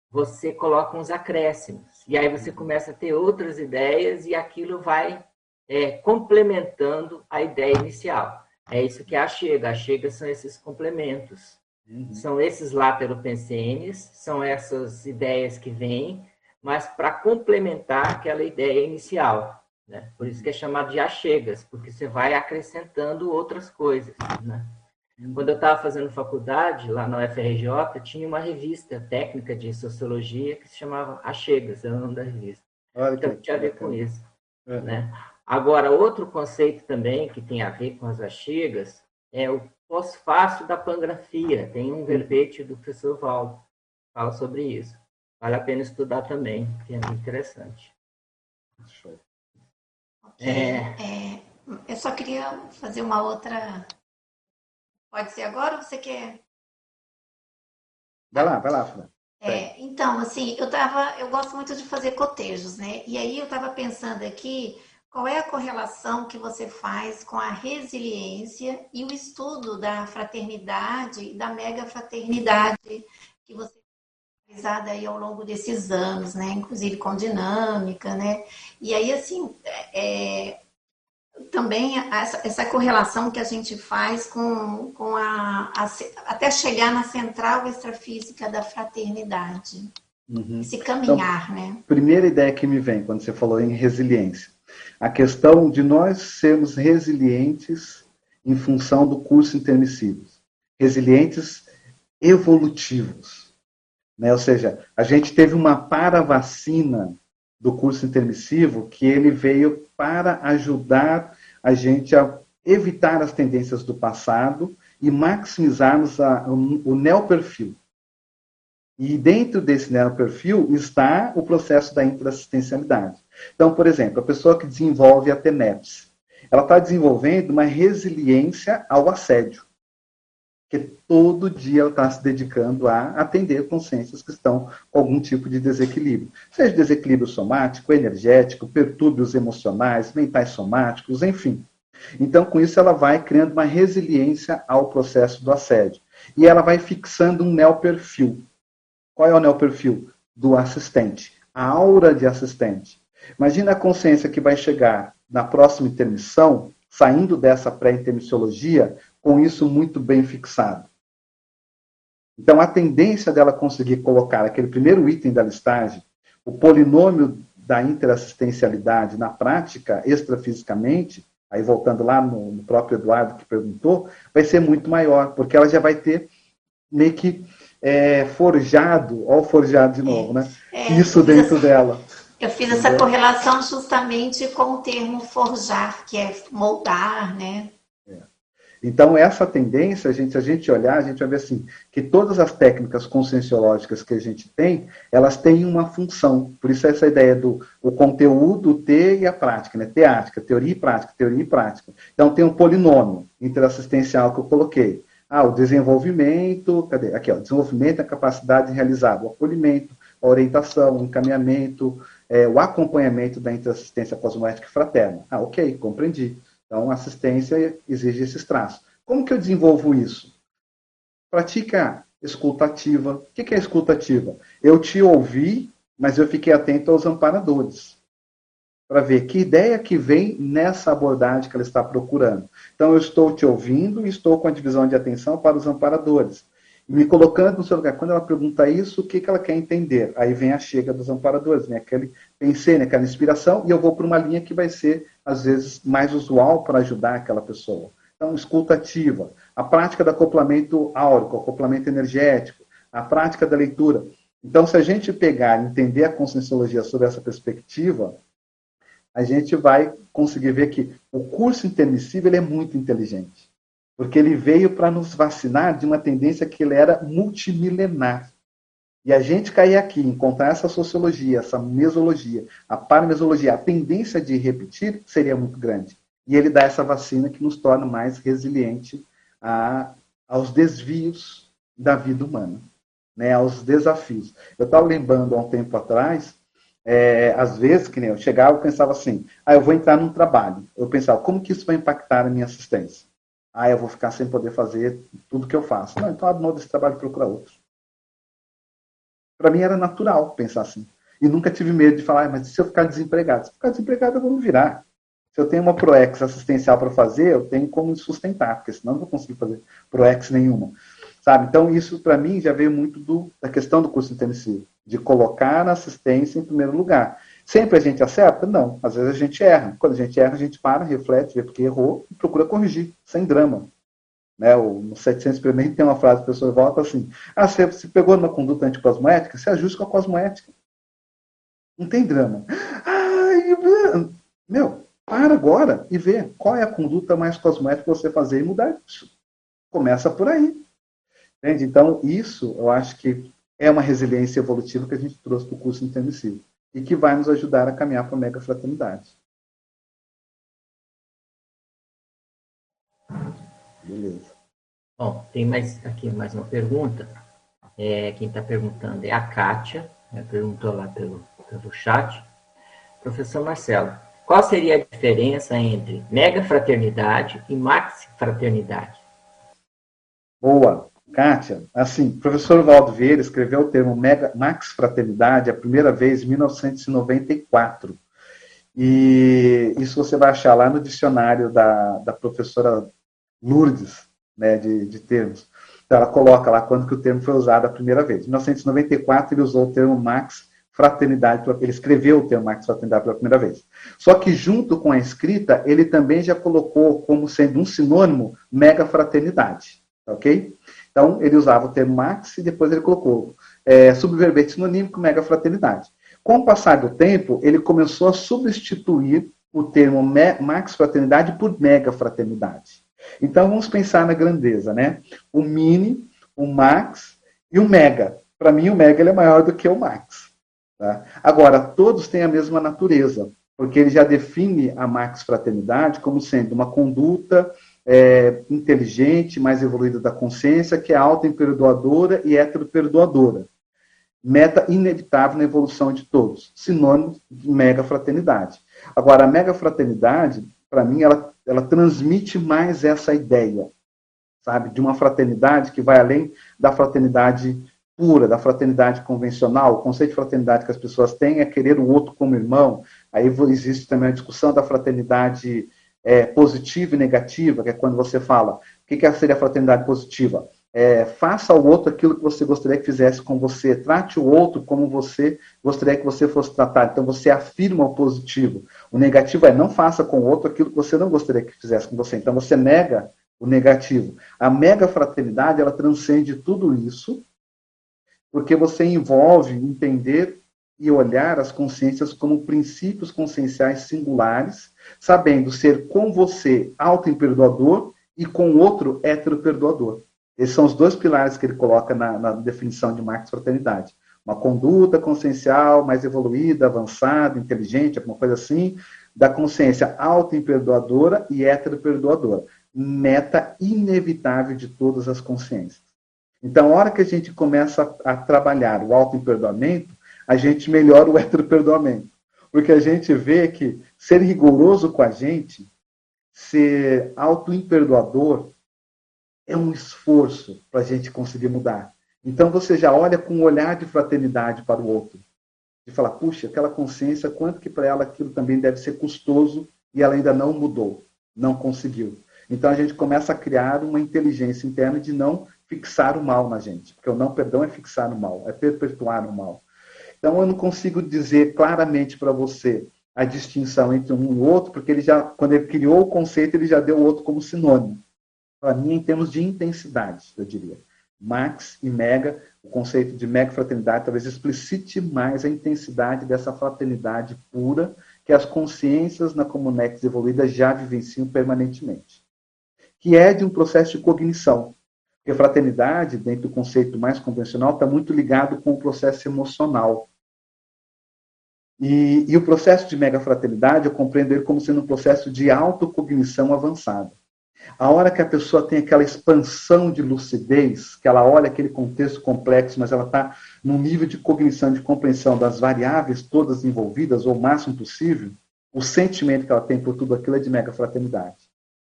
você coloca uns acréscimos. E aí você começa a ter outras ideias e aquilo vai é, complementando a ideia inicial. É isso que é a chega. A chega são esses complementos. Uhum. São esses lateropensenes, são essas ideias que vêm, mas para complementar aquela ideia inicial. Né? Por isso que é chamado de achegas, porque você vai acrescentando outras coisas. Né? Quando eu estava fazendo faculdade, lá na UFRJ, tinha uma revista técnica de sociologia que se chamava Achegas, é o nome da revista. Olha então, tinha a ver com isso. Uhum. Né? Agora, outro conceito também que tem a ver com as achegas é o pós-fácil da pangrafia. Tem um verbete do professor Valdo que fala sobre isso. Vale a pena estudar também, que é muito interessante. Show. É... é... eu só queria fazer uma outra. Pode ser agora ou você quer? Vai lá, vai lá, É, então, assim, eu tava, eu gosto muito de fazer cotejos, né? E aí eu estava pensando aqui qual é a correlação que você faz com a resiliência e o estudo da fraternidade e da mega fraternidade que você realizada aí ao longo desses anos, né? Inclusive com dinâmica, né? E aí, assim, é, também essa, essa, correlação que a gente faz com, com a, a, até chegar na central extrafísica da fraternidade. Uhum. Esse caminhar, então, né? Primeira ideia que me vem quando você falou em resiliência. A questão de nós sermos resilientes em função do curso intermissivo. Resilientes evolutivos né? Ou seja, a gente teve uma para-vacina do curso intermissivo que ele veio para ajudar a gente a evitar as tendências do passado e maximizarmos a, o, o neoperfil. E dentro desse neoperfil está o processo da interassistencialidade. Então, por exemplo, a pessoa que desenvolve a TENEPS, ela está desenvolvendo uma resiliência ao assédio que todo dia ela está se dedicando a atender consciências que estão com algum tipo de desequilíbrio. Seja desequilíbrio somático, energético, pertúrbios emocionais, mentais somáticos, enfim. Então, com isso, ela vai criando uma resiliência ao processo do assédio. E ela vai fixando um neoperfil. Qual é o neoperfil? Do assistente. A aura de assistente. Imagina a consciência que vai chegar na próxima intermissão, saindo dessa pré-intermissiologia, com isso muito bem fixado. Então, a tendência dela conseguir colocar aquele primeiro item da listagem, o polinômio da interassistencialidade na prática, extrafisicamente, aí voltando lá no, no, próprio Eduardo que perguntou, vai ser muito maior, porque ela já vai ter meio que é, forjado, ó, forjado de novo, né? É, Isso dentro dela. Eu fiz essa correlação justamente com o termo forjar, que é moldar, né? Então, essa tendência, a gente, se a gente olhar, a gente vai ver assim, que todas as técnicas conscienciológicas que a gente tem, elas têm uma função. Por isso essa ideia do o conteúdo, o ter e a prática, né? Teática, teoria e prática, teoria e prática. Então, tem um polinômio interassistencial que eu coloquei. Ah, o desenvolvimento, cadê? Aqui, ó, desenvolvimento da capacidade de realizar o acolhimento, a orientação, o encaminhamento, é, o acompanhamento da interassistência cosmoética fraterna. Ah, ok, compreendi. Então, assistência exige esses traços. Como que eu desenvolvo isso? Pratica escutativa. O que é escutativa? Eu te ouvi, mas eu fiquei atento aos amparadores. Para ver que ideia que vem nessa abordagem que ela está procurando. Então, eu estou te ouvindo e estou com a divisão de atenção para os amparadores. Me colocando no seu lugar. Quando ela pergunta isso, o que, que ela quer entender? Aí vem a chega dos amparadores, vem aquele pensei, né, aquela inspiração, e eu vou para uma linha que vai ser, às vezes, mais usual para ajudar aquela pessoa. Então, escuta ativa, a prática do acoplamento áurico, acoplamento energético, a prática da leitura. Então, se a gente pegar e entender a conscienciologia sobre essa perspectiva, a gente vai conseguir ver que o curso intermissivo ele é muito inteligente. Porque ele veio para nos vacinar de uma tendência que ele era multimilenar. E a gente cair aqui, encontrar essa sociologia, essa mesologia, a paramesologia, a tendência de repetir seria muito grande. E ele dá essa vacina que nos torna mais resiliente a, aos desvios da vida humana, né, aos desafios. Eu estava lembrando há um tempo atrás, é, às vezes, que nem eu chegava e pensava assim, ah, eu vou entrar num trabalho. Eu pensava, como que isso vai impactar a minha assistência? Ah, eu vou ficar sem poder fazer tudo que eu faço. Não, então abro mão desse trabalho e procura outro. Para mim era natural pensar assim. E nunca tive medo de falar, ah, mas se eu ficar desempregado? Se eu ficar desempregado, eu vou me virar. Se eu tenho uma ProEx assistencial para fazer, eu tenho como sustentar, porque senão eu não vou conseguir fazer ProEx nenhuma. Sabe? Então, isso para mim já veio muito do, da questão do curso intensivo, de colocar a assistência em primeiro lugar. Sempre a gente acerta? Não. Às vezes a gente erra. Quando a gente erra, a gente para, reflete, vê porque errou e procura corrigir, sem drama. Né? O, no 700 experimento tem uma frase, a pessoa volta assim, ah, você, você pegou numa conduta anticosmoética, se ajuste com a cosmoética. Não tem drama. Ai, meu, para agora e vê qual é a conduta mais cosmoética que você fazer e mudar isso. Começa por aí. Entende? Então, isso eu acho que é uma resiliência evolutiva que a gente trouxe para o curso intensivo e que vai nos ajudar a caminhar para a mega fraternidade. Beleza. Bom, tem mais aqui mais uma pergunta. É, quem está perguntando é a Kátia, né, perguntou lá pelo, pelo chat. Professor Marcelo, qual seria a diferença entre mega fraternidade e maxi fraternidade? Boa. Kátia, assim, o professor Valdo Vieira escreveu o termo mega, max fraternidade a primeira vez em 1994. E isso você vai achar lá no dicionário da, da professora Lourdes, né, de, de termos. Então, ela coloca lá quando que o termo foi usado a primeira vez. Em 1994, ele usou o termo max fraternidade, ele escreveu o termo max fraternidade pela primeira vez. Só que junto com a escrita, ele também já colocou como sendo um sinônimo mega fraternidade, ok? Então, ele usava o termo max e depois ele colocou é, subverbete sinonímico mega fraternidade. Com o passar do tempo, ele começou a substituir o termo max fraternidade por mega fraternidade. Então, vamos pensar na grandeza, né? O mini, o max e o mega. Para mim, o mega é maior do que o max. Tá? Agora, todos têm a mesma natureza, porque ele já define a max fraternidade como sendo uma conduta é, inteligente, mais evoluída da consciência, que é auto-imperdoadora e heteroperdoadora. Meta inevitável na evolução de todos. Sinônimo de mega fraternidade. Agora, a mega fraternidade, para mim, ela, ela transmite mais essa ideia, sabe? De uma fraternidade que vai além da fraternidade pura, da fraternidade convencional. O conceito de fraternidade que as pessoas têm é querer o outro como irmão. Aí existe também a discussão da fraternidade é, positiva e negativa, que é quando você fala, o que, que seria a fraternidade positiva? É, faça ao outro aquilo que você gostaria que fizesse com você, trate o outro como você gostaria que você fosse tratado. Então você afirma o positivo. O negativo é não faça com o outro aquilo que você não gostaria que fizesse com você. Então você nega o negativo. A mega fraternidade ela transcende tudo isso, porque você envolve entender e olhar as consciências como princípios conscienciais singulares, sabendo ser com você auto-imperdoador e com outro hétero-perdoador. Esses são os dois pilares que ele coloca na, na definição de Marx Fraternidade. Uma conduta consciencial mais evoluída, avançada, inteligente, alguma coisa assim, da consciência auto-imperdoadora e hétero-perdoadora. Meta inevitável de todas as consciências. Então, a hora que a gente começa a, a trabalhar o auto-imperdoamento, a gente melhora o heteroperdoamento. Porque a gente vê que ser rigoroso com a gente, ser auto-imperdoador, é um esforço para a gente conseguir mudar. Então você já olha com um olhar de fraternidade para o outro. De falar, puxa, aquela consciência, quanto que para ela aquilo também deve ser custoso e ela ainda não mudou, não conseguiu. Então a gente começa a criar uma inteligência interna de não fixar o mal na gente, porque o não perdão é fixar o mal, é perpetuar o mal. Então eu não consigo dizer claramente para você a distinção entre um e outro, porque ele já, quando ele criou o conceito, ele já deu o outro como sinônimo. Para mim, em termos de intensidade, eu diria. Max e mega, o conceito de mega fraternidade talvez explicite mais a intensidade dessa fraternidade pura que as consciências na Comunex evoluída já vivenciam permanentemente. Que é de um processo de cognição. Porque fraternidade, dentro do conceito mais convencional, está muito ligado com o processo emocional. E, e o processo de mega fraternidade, eu compreendo ele como sendo um processo de autocognição avançada. A hora que a pessoa tem aquela expansão de lucidez, que ela olha aquele contexto complexo, mas ela está num nível de cognição, de compreensão das variáveis todas envolvidas, ou o máximo possível, o sentimento que ela tem por tudo aquilo é de mega fraternidade.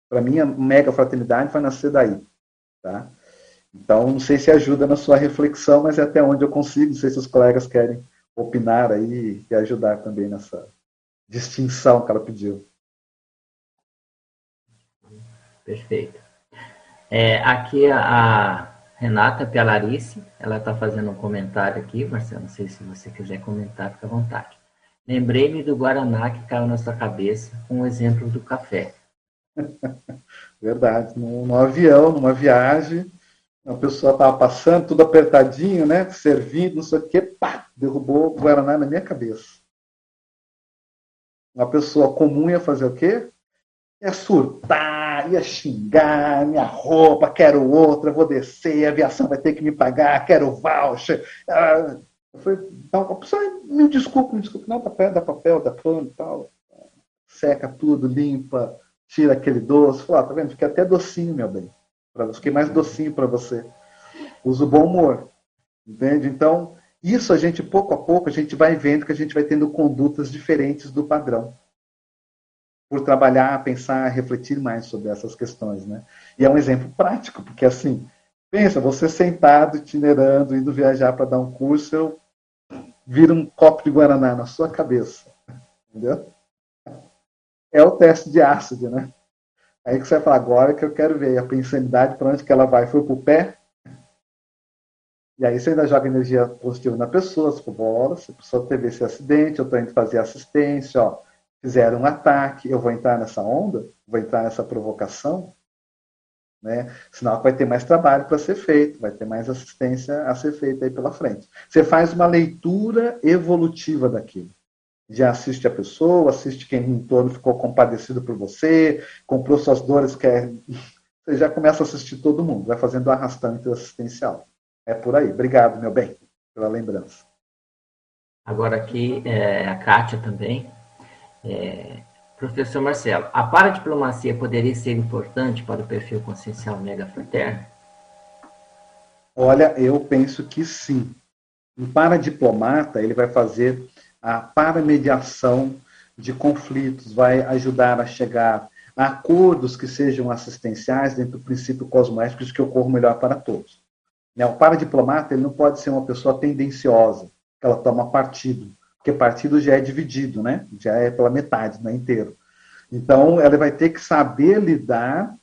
Para mim, a mega fraternidade vai nascer daí. Tá? Então, não sei se ajuda na sua reflexão, mas é até onde eu consigo. Não sei se os colegas querem opinar aí e ajudar também nessa distinção que ela pediu. Perfeito. É, aqui a Renata Pialarice, ela está fazendo um comentário aqui, Marcelo, não sei se você quiser comentar, fica à vontade. Lembrei-me do Guaraná que caiu na sua cabeça com o exemplo do café. [LAUGHS] Verdade. No, no, avião, numa viagem, a pessoa estava passando, tudo apertadinho, né? Servindo, não sei o quê, pá, derrubou o Guaraná na minha cabeça. Uma pessoa comum ia fazer o quê? Ia surtar, ia xingar, minha roupa, quero outra, vou descer, a aviação vai ter que me pagar, quero voucher. Ah, eu falei, então, a pessoa, me desculpe, me desculpe, não, papel, dá papel, dá pano e tal. Seca tudo, limpa, tira aquele doce. Fala, ah, tá vendo? Fiquei até docinho, meu bem. Fiquei mais docinho para você. Usa o bom humor. Entende? Então, isso a gente, pouco a pouco, a gente vai vendo que a gente vai tendo condutas diferentes do padrão. Por trabalhar, pensar, refletir mais sobre essas questões, né? E é um exemplo prático, porque assim, pensa, você sentado, itinerando, indo viajar para dar um curso, eu viro um copo de Guaraná na sua cabeça. Entendeu? É o teste de ácido, né? Aí que você vai falar, agora que eu quero ver a pensanidade, para onde que ela vai? Foi para o pé? E aí você ainda joga energia positiva na pessoa, se for bola, se a pessoa teve esse acidente, eu estou indo fazer assistência, ó, fizeram um ataque, eu vou entrar nessa onda, vou entrar nessa provocação, né? Senão vai ter mais trabalho para ser feito, vai ter mais assistência a ser feita aí pela frente. Você faz uma leitura evolutiva daquilo. Já assiste a pessoa, assiste quem em torno ficou compadecido por você, comprou suas dores, quer. [LAUGHS] Você já começa a assistir todo mundo, vai fazendo o arrastante assistencial. É por aí. Obrigado, meu bem, pela lembrança. Agora aqui, é, a Kátia também. É, professor Marcelo, a paradiplomacia poderia ser importante para o perfil consciencial mega fraterno? Olha, eu penso que sim. O paradiplomata, ele vai fazer a paramediação de conflitos, vai ajudar a chegar a acordos que sejam assistenciais dentro do princípio cosmoético de que ocorra melhor para todos. Né? O paradiplomata ele não pode ser uma pessoa tendenciosa, que ela toma partido, porque partido já é dividido, né? já é pela metade, não é inteiro. Então, ela vai ter que saber lidar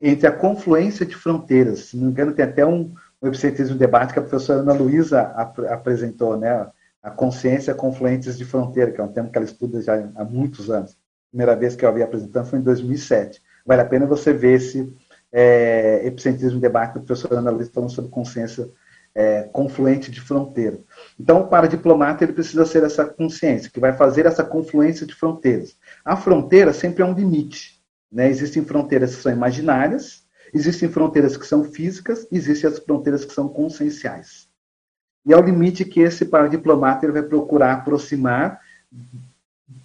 entre a confluência de fronteiras. Se não me engano, tem até um, um epicentrismo debate que a professora Ana Luísa ap apresentou, né? A consciência confluentes de fronteira, que é um tema que ela estuda já há muitos anos. A primeira vez que eu vi apresentando foi em 2007. Vale a pena você ver esse é, epicentrismo debate do professor Ana Luiz falando sobre consciência é, confluente de fronteira. Então, para diplomata, ele precisa ser essa consciência, que vai fazer essa confluência de fronteiras. A fronteira sempre é um limite. Né? Existem fronteiras que são imaginárias, existem fronteiras que são físicas, existem as fronteiras que são conscienciais. E é o limite que esse paradiplomata ele vai procurar aproximar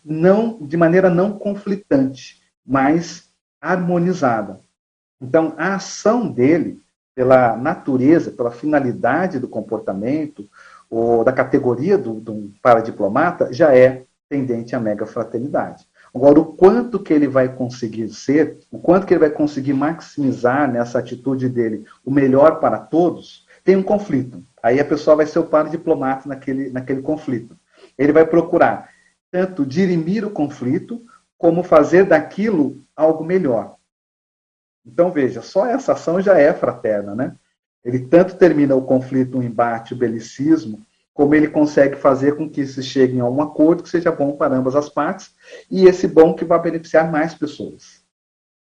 não de maneira não conflitante, mas harmonizada. Então, a ação dele, pela natureza, pela finalidade do comportamento, ou da categoria do, do paradiplomata, já é tendente à mega fraternidade. Agora, o quanto que ele vai conseguir ser, o quanto que ele vai conseguir maximizar nessa atitude dele o melhor para todos, tem um conflito. Aí a pessoa vai ser o paradiplomata naquele, naquele conflito. Ele vai procurar tanto dirimir o conflito, como fazer daquilo algo melhor. Então, veja, só essa ação já é fraterna, né? Ele tanto termina o conflito, o embate, o belicismo, como ele consegue fazer com que se cheguem a um acordo que seja bom para ambas as partes e esse bom que vai beneficiar mais pessoas.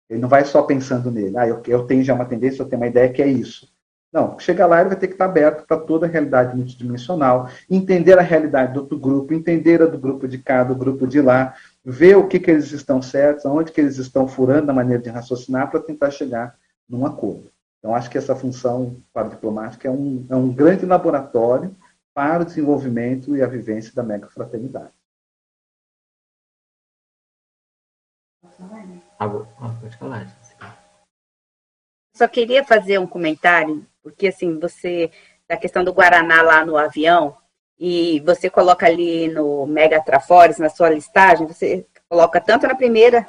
Ele não vai só pensando nele, ah, eu, eu tenho já uma tendência, eu tenho uma ideia que é isso. Não, chega lá ele vai ter que estar aberto para toda a realidade multidimensional, entender a realidade do outro grupo, entender a do grupo de cá, do grupo de lá, ver o que, que eles estão certos, aonde que eles estão furando a maneira de raciocinar para tentar chegar num acordo. Então, acho que essa função para o diplomático é um, é um grande laboratório para o desenvolvimento e a vivência da mega fraternidade. Pode falar. Só queria fazer um comentário, porque assim, você, da questão do Guaraná lá no avião, e você coloca ali no Mega Trafores, na sua listagem, você coloca tanto na primeira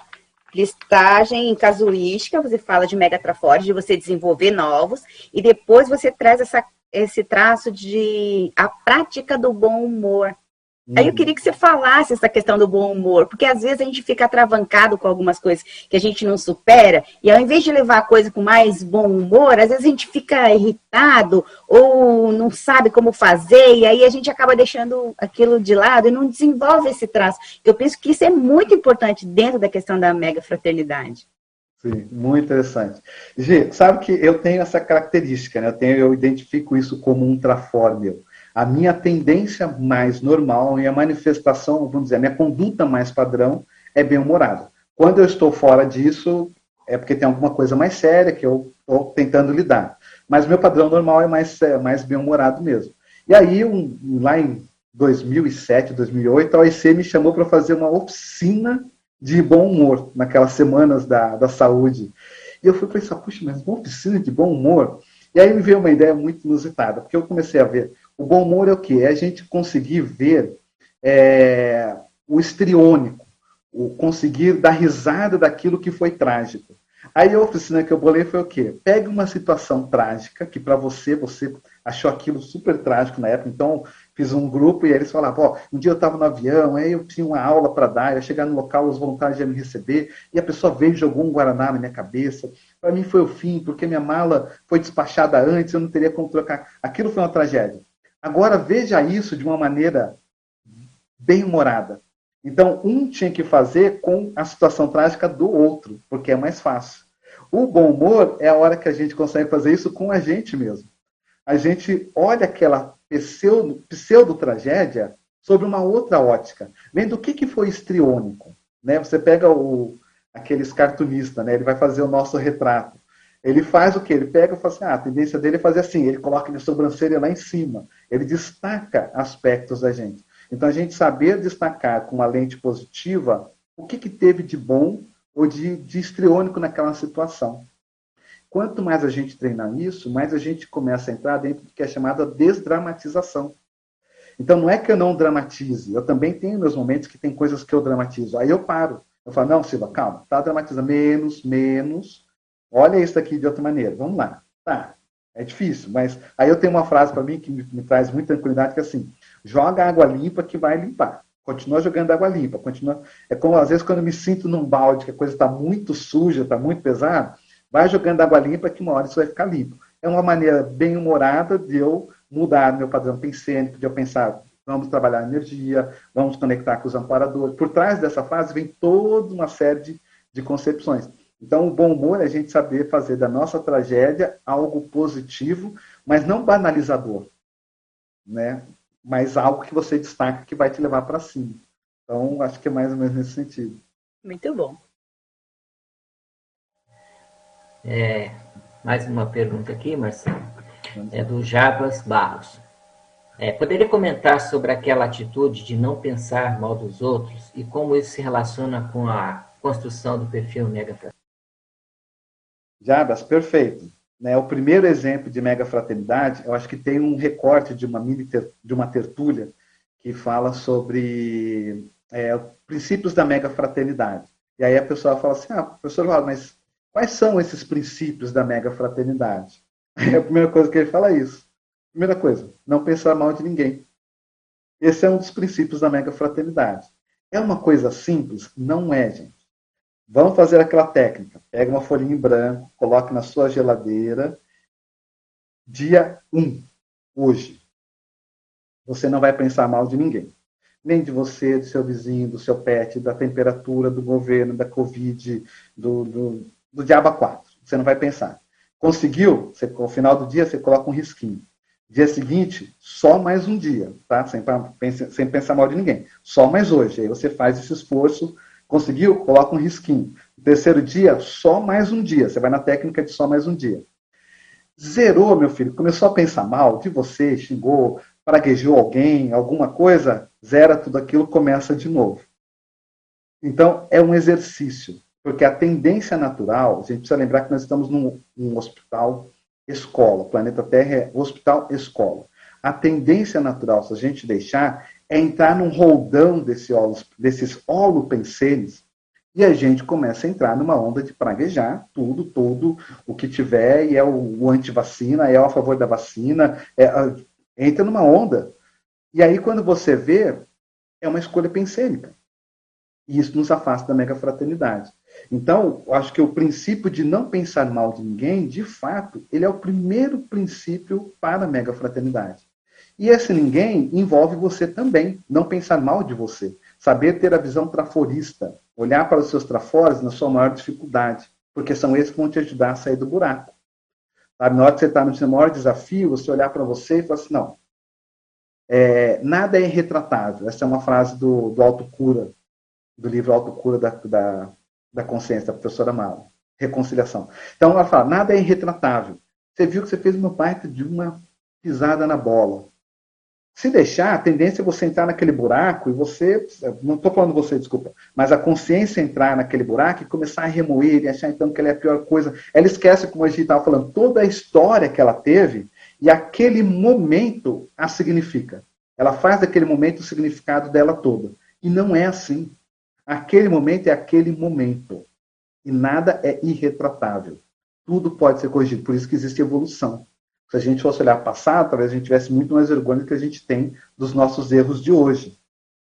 listagem em casuística, você fala de Mega Trafores, de você desenvolver novos, e depois você traz essa, esse traço de a prática do bom humor. Aí eu uhum. queria que você falasse essa questão do bom humor, porque às vezes a gente fica atravancado com algumas coisas que a gente não supera, e ao invés de levar a coisa com mais bom humor, às vezes a gente fica irritado ou não sabe como fazer, e aí a gente acaba deixando aquilo de lado e não desenvolve esse traço. Eu penso que isso é muito importante dentro da questão da mega fraternidade. Sim, muito interessante. Gi, sabe que eu tenho essa característica, né? Eu, tenho, eu identifico isso como um trafor meu a minha tendência mais normal e a manifestação, vamos dizer, a minha conduta mais padrão é bem-humorada. Quando eu estou fora disso, é porque tem alguma coisa mais séria que eu estou tentando lidar. Mas meu padrão normal é mais, é mais bem-humorado mesmo. E aí, um, lá em 2007, 2008, a OIC me chamou para fazer uma oficina de bom humor, naquelas semanas da, da saúde. E eu fui pensar, puxa, mas uma oficina de bom humor? E aí me veio uma ideia muito inusitada, porque eu comecei a ver o bom humor é o quê? É a gente conseguir ver é, o estriônico, o conseguir dar risada daquilo que foi trágico. Aí a oficina que eu bolei foi o quê? Pegue uma situação trágica, que para você, você achou aquilo super trágico na época, então fiz um grupo e eles falavam, ó, um dia eu estava no avião, aí eu tinha uma aula para dar, eu ia chegar no local, os voluntários iam me receber, e a pessoa veio e jogou um Guaraná na minha cabeça. Para mim foi o fim, porque minha mala foi despachada antes, eu não teria como trocar. Aquilo foi uma tragédia. Agora veja isso de uma maneira bem humorada. Então, um tinha que fazer com a situação trágica do outro, porque é mais fácil. O bom humor é a hora que a gente consegue fazer isso com a gente mesmo. A gente olha aquela pseudo-tragédia sobre uma outra ótica, vendo o que, que foi estriônico. Né? Você pega o, aqueles cartunistas, né? ele vai fazer o nosso retrato. Ele faz o que? Ele pega e fala assim, ah, a tendência dele é fazer assim, ele coloca a sobrancelha lá em cima, ele destaca aspectos da gente. Então, a gente saber destacar com uma lente positiva o que, que teve de bom ou de, de estriônico naquela situação. Quanto mais a gente treinar isso, mais a gente começa a entrar dentro do que é chamada desdramatização. Então, não é que eu não dramatize, eu também tenho meus momentos que tem coisas que eu dramatizo. Aí eu paro. Eu falo, não, Silva, calma, tá dramatizando menos, menos, Olha isso aqui de outra maneira. Vamos lá. Tá. É difícil, mas aí eu tenho uma frase para mim que me, me, traz muita tranquilidade, que é assim, joga água limpa que vai limpar. Continua jogando água limpa. Continua... É como, às vezes, quando eu me sinto num balde, que a coisa está muito suja, está muito pesada, vai jogando água limpa que uma hora isso vai ficar limpo. É uma maneira bem humorada de eu mudar meu padrão pensênico, de eu pensar, vamos trabalhar energia, vamos conectar com os amparadores. Por trás dessa frase vem toda uma série de, de concepções. Então, o bom humor é a gente saber fazer da nossa tragédia algo positivo, mas não banalizador, né? Mas algo que você destaca que vai te levar para cima. Então, acho que é mais ou menos nesse sentido. Muito bom. É, mais uma pergunta aqui, Marcelo. É do Jabas Barros. É, poderia comentar sobre aquela atitude de não pensar mal dos outros e como isso se relaciona com a construção do perfil negativa? Jabas, perfeito. Né, o primeiro exemplo de mega fraternidade, eu acho que tem um recorte de uma mini ter, de uma tertúlia que fala sobre é, princípios da mega fraternidade. E aí a pessoa fala assim, ah, professor, mas quais são esses princípios da mega fraternidade? [LAUGHS] Aí a primeira coisa que ele fala é isso. Primeira coisa, não pensar mal de ninguém. Esse é um dos princípios da mega fraternidade. É uma coisa simples? Não é, gente. Vamos fazer aquela técnica. Pega uma folhinha em branco, coloque na sua geladeira dia 1, hoje, você não vai pensar mal de ninguém. Nem de você, do seu vizinho, do seu pet, da temperatura, do governo, da Covid, do, do, do diabo 4. Você não vai pensar. Conseguiu? Você, ao final do dia, você coloca um risquinho. Dia seguinte, só mais um dia, tá? Sem, sem pensar mal de ninguém. Só mais hoje. Aí você faz esse esforço. Conseguiu? Coloca um risquinho. terceiro dia, só mais um dia. Você vai na técnica de só mais um dia. Zerou, meu filho. Começou a pensar mal de você, xingou, praguejou alguém, alguma coisa, zera tudo aquilo, começa de novo. Então, é um exercício. Porque a tendência natural, a gente precisa lembrar que nós estamos num, num hospital escola. O planeta Terra é hospital escola. A tendência natural, se a gente deixar, é entrar num roldão desse olos, desses holopensenes e a gente começa a entrar numa onda de praguejar tudo, tudo o que tiver, e é o, o anti-vacina, é a favor da vacina, é, entra numa onda. E aí, quando você vê, é uma escolha pensênica. E isso nos afasta da mega fraternidade. Então, acho que o princípio de não pensar mal de ninguém, de fato, ele é o primeiro princípio para a mega fraternidade. E esse ninguém envolve você também, não pensar mal de você, saber ter a visão traforista, olhar para os seus trafores na sua maior dificuldade, porque são esses que vão te ajudar a sair do buraco. Na hora que você está no seu maior desafio, você olhar para você e falar assim, não, é, nada é irretratável. Essa é uma frase do, do Autocura, do livro Autocura da, da, da consciência, da professora Mala. Reconciliação. Então ela fala, nada é irretratável. Você viu que você fez uma parte de uma pisada na bola. Se deixar, a tendência é você entrar naquele buraco e você, não estou falando você, desculpa, mas a consciência entrar naquele buraco e começar a remoer e achar então que ela é a pior coisa. Ela esquece, como a gente estava falando, toda a história que ela teve e aquele momento a significa. Ela faz daquele momento o significado dela toda. E não é assim. Aquele momento é aquele momento. E nada é irretratável. Tudo pode ser corrigido. Por isso que existe evolução. Se a gente fosse olhar passado, talvez a gente tivesse muito mais vergonha do que a gente tem dos nossos erros de hoje.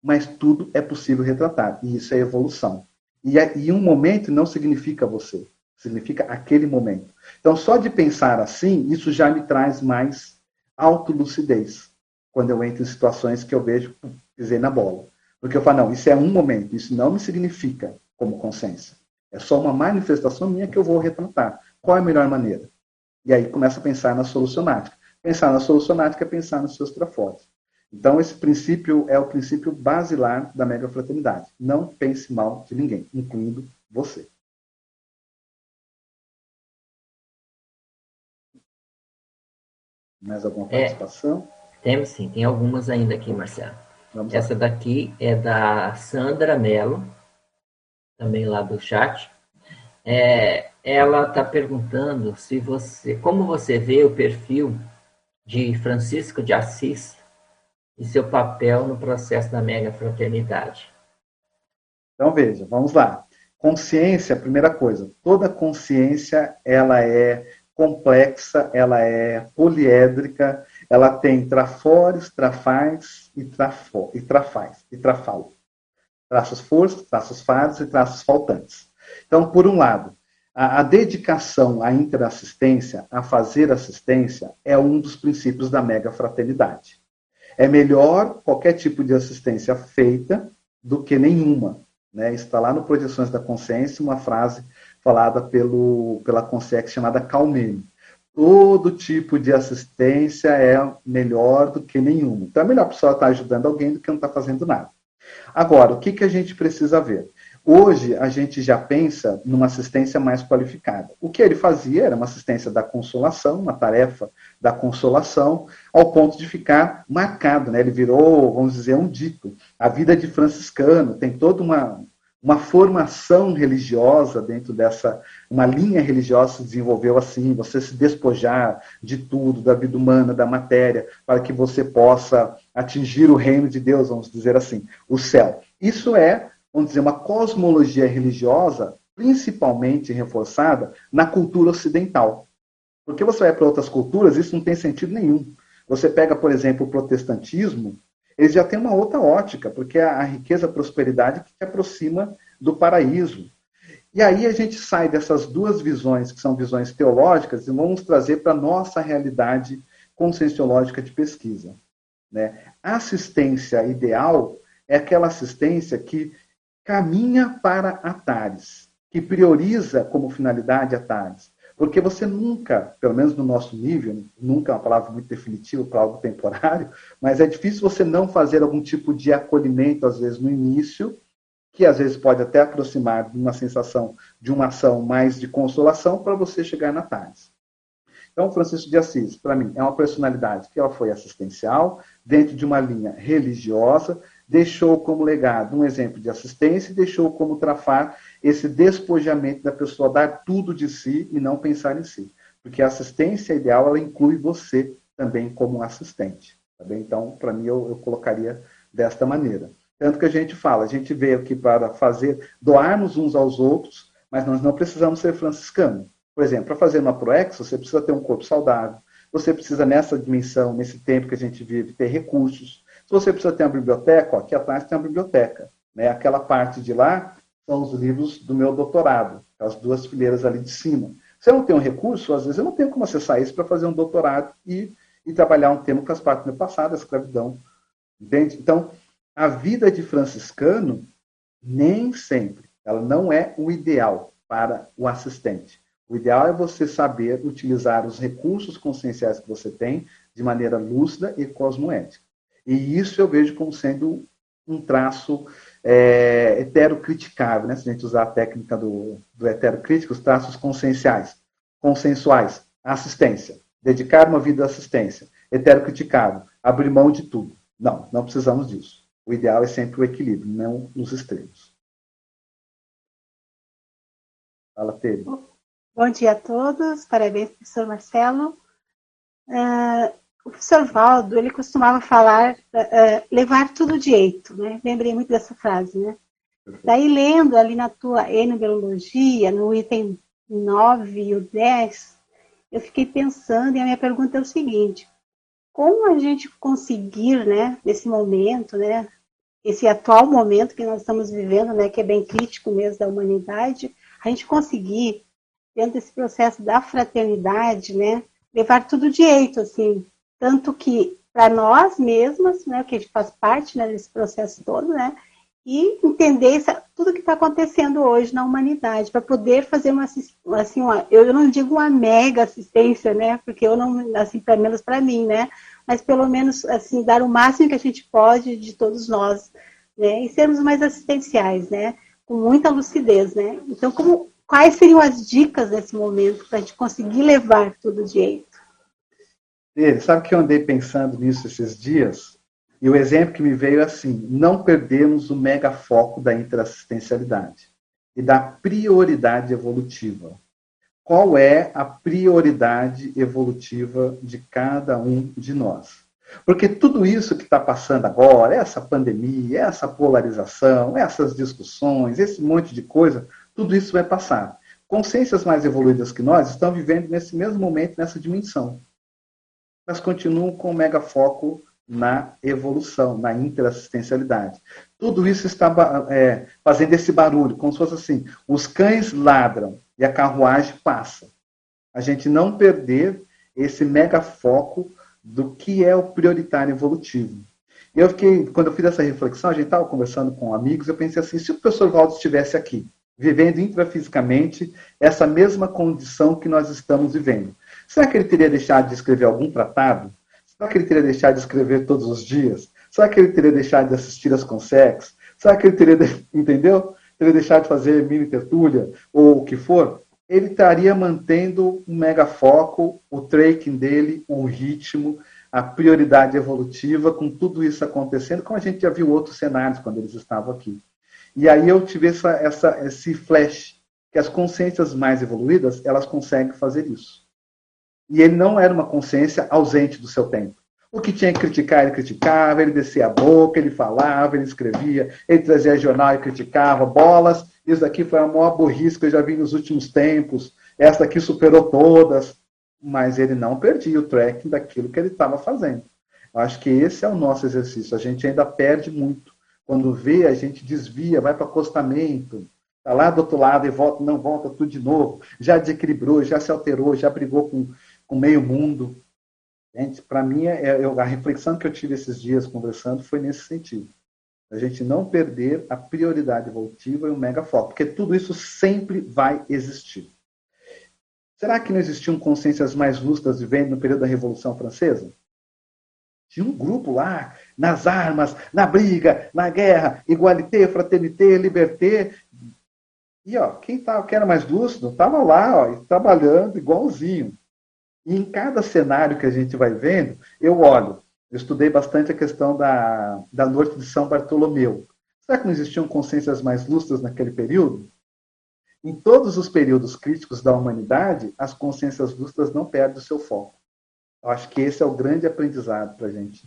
Mas tudo é possível retratar. E isso é evolução. E, é, e um momento não significa você. Significa aquele momento. Então, só de pensar assim, isso já me traz mais autolucidez. Quando eu entro em situações que eu vejo, pisei na bola. Porque eu falo, não, isso é um momento, isso não me significa como consciência. É só uma manifestação minha que eu vou retratar. Qual é a melhor maneira? E aí começa a pensar na solucionática. Pensar na solucionática é pensar nos seus trafores. Então, esse princípio é o princípio basilar da mega fraternidade. Não pense mal de ninguém, incluindo você. Mais alguma é. participação? É, temos sim, tem algumas ainda aqui, Marcelo. Vamos Essa lá. daqui é da Sandra Mello, também lá do chat. É, ela está perguntando se você, como você vê o perfil de Francisco de Assis e seu papel no processo da mega fraternidade. Então veja, vamos lá. Consciência, primeira coisa, toda consciência ela é complexa, ela é poliédrica, ela tem trafores, trafais e, trafo, e trafais, e trafal. Traços forços, traços fados e traços faltantes. Então, por um lado, a, a dedicação à interassistência, a fazer assistência, é um dos princípios da mega fraternidade. É melhor qualquer tipo de assistência feita do que nenhuma. Né? Está lá no Projeções da Consciência uma frase falada pelo, pela Consex chamada Calmene todo tipo de assistência é melhor do que nenhuma. Então é melhor a pessoa estar ajudando alguém do que não estar fazendo nada. Agora, o que, que a gente precisa ver? Hoje a gente já pensa numa assistência mais qualificada. O que ele fazia era uma assistência da consolação, uma tarefa da consolação, ao ponto de ficar marcado. Né? Ele virou, vamos dizer, um dito. A vida de franciscano tem toda uma, uma formação religiosa dentro dessa, uma linha religiosa se desenvolveu assim, você se despojar de tudo, da vida humana, da matéria, para que você possa atingir o reino de Deus, vamos dizer assim, o céu. Isso é, vamos dizer, uma cosmologia religiosa principalmente reforçada na cultura ocidental. Porque você vai para outras culturas, isso não tem sentido nenhum. Você pega, por exemplo, o protestantismo, eles já têm uma outra ótica, porque é a riqueza, a prosperidade que te aproxima do paraíso. E aí a gente sai dessas duas visões, que são visões teológicas, e vamos trazer para a nossa realidade conscienciológica de pesquisa. Né? A assistência ideal é aquela assistência que caminha para Atares, que prioriza como finalidade Atares. Porque você nunca, pelo menos no nosso nível, nunca é uma palavra muito definitiva para algo temporário, mas é difícil você não fazer algum tipo de acolhimento, às vezes, no início, que às vezes pode até aproximar de uma sensação de uma ação mais de consolação para você chegar na tarde. Então, Francisco de Assis, para mim, é uma personalidade que ela foi assistencial, dentro de uma linha religiosa, deixou como legado um exemplo de assistência e deixou como trafar esse despojamento da pessoa dar tudo de si e não pensar em si. Porque a assistência ideal, ela inclui você também como assistente. Tá bem? Então, para mim, eu, eu colocaria desta maneira. Tanto que a gente fala, a gente veio aqui para fazer, doarmos uns aos outros, mas nós não precisamos ser franciscanos. Por exemplo, para fazer uma ProEx, você precisa ter um corpo saudável, você precisa, nessa dimensão, nesse tempo que a gente vive, ter recursos. Se você precisa ter uma biblioteca, ó, aqui atrás tem uma biblioteca. Né? Aquela parte de lá são os livros do meu doutorado, as duas fileiras ali de cima. Se eu não tenho um recurso, às vezes eu não tenho como acessar isso para fazer um doutorado e, e trabalhar um tema que faz parte do meu passado, a escravidão. Entende? Então, a vida de franciscano, nem sempre, ela não é o ideal para o assistente. O ideal é você saber utilizar os recursos conscienciais que você tem de maneira lúcida e cosmoética. E isso eu vejo como sendo um traço é, heterocriticável, né? se a gente usar a técnica do, do heterocrítico, os traços conscienciais, consensuais, assistência, dedicar uma vida à assistência, heterocriticável, abrir mão de tudo. Não, não precisamos disso. O ideal é sempre o equilíbrio, não os extremos. Fala, Tere. Bom dia a todos, parabéns, professor Marcelo. Uh, o professor Valdo, ele costumava falar, uh, levar tudo jeito, né? Lembrei muito dessa frase, né? Daí, lendo ali na tua enumerologia, no item 9 e o 10, eu fiquei pensando, e a minha pergunta é o seguinte, como a gente conseguir, né, nesse momento, né, esse atual momento que nós estamos vivendo, né, que é bem crítico mesmo da humanidade, a gente conseguir, dentro desse processo da fraternidade, né, levar tudo direito, assim, tanto que para nós mesmas, né, que a gente faz parte né, desse processo todo, né, e entender essa, tudo que está acontecendo hoje na humanidade, para poder fazer uma, assim, uma, eu não digo uma mega assistência, né, porque eu não, assim, pelo menos para mim, né, mas pelo menos assim dar o máximo que a gente pode de todos nós, né? E sermos mais assistenciais, né? Com muita lucidez, né? Então, como, quais seriam as dicas nesse momento para a gente conseguir levar tudo direito? Ele, sabe que eu andei pensando nisso esses dias? E o exemplo que me veio é assim: não perdemos o mega foco da interassistencialidade e da prioridade evolutiva qual é a prioridade evolutiva de cada um de nós. Porque tudo isso que está passando agora, essa pandemia, essa polarização, essas discussões, esse monte de coisa, tudo isso vai passar. Consciências mais evoluídas que nós estão vivendo nesse mesmo momento, nessa dimensão. Mas continuam com mega foco na evolução, na interassistencialidade. Tudo isso está é, fazendo esse barulho, como se fosse assim: os cães ladram, e a carruagem passa. A gente não perder esse mega foco do que é o prioritário evolutivo. Eu fiquei, quando eu fiz essa reflexão, a gente estava conversando com amigos, eu pensei assim, se o professor Valdo estivesse aqui, vivendo intrafisicamente essa mesma condição que nós estamos vivendo, será que ele teria deixado de escrever algum tratado? Será que ele teria deixado de escrever todos os dias? Será que ele teria deixado de assistir às consex? Será que ele teria, [LAUGHS] entendeu? ele deixar de fazer mini tertúlia ou o que for, ele estaria mantendo um mega foco, o tracking dele, o ritmo, a prioridade evolutiva, com tudo isso acontecendo, como a gente já viu outros cenários quando eles estavam aqui. E aí eu tive essa, essa, esse flash, que as consciências mais evoluídas, elas conseguem fazer isso. E ele não era uma consciência ausente do seu tempo. O que tinha que criticar, ele criticava, ele descia a boca, ele falava, ele escrevia, ele trazia jornal e criticava, bolas. Isso daqui foi a maior burrice que eu já vi nos últimos tempos. Essa daqui superou todas. Mas ele não perdia o tracking daquilo que ele estava fazendo. Eu acho que esse é o nosso exercício. A gente ainda perde muito. Quando vê, a gente desvia, vai para acostamento, Está lá do outro lado e volta, não volta tudo de novo. Já desequilibrou, já se alterou, já brigou com, com meio mundo. Gente, para mim, é, é, a reflexão que eu tive esses dias conversando foi nesse sentido. A gente não perder a prioridade evolutiva e o mega foco, porque tudo isso sempre vai existir. Será que não existiam consciências mais lustas vivendo no período da Revolução Francesa? Tinha um grupo lá, nas armas, na briga, na guerra, igualité, fraternité, liberté, e ó, quem, tava, quem era mais lúcido estava lá, ó, trabalhando igualzinho. E em cada cenário que a gente vai vendo, eu olho. Eu estudei bastante a questão da, da noite de São Bartolomeu. Será que não existiam consciências mais lustras naquele período? Em todos os períodos críticos da humanidade, as consciências lustras não perdem o seu foco. Eu acho que esse é o grande aprendizado para a gente,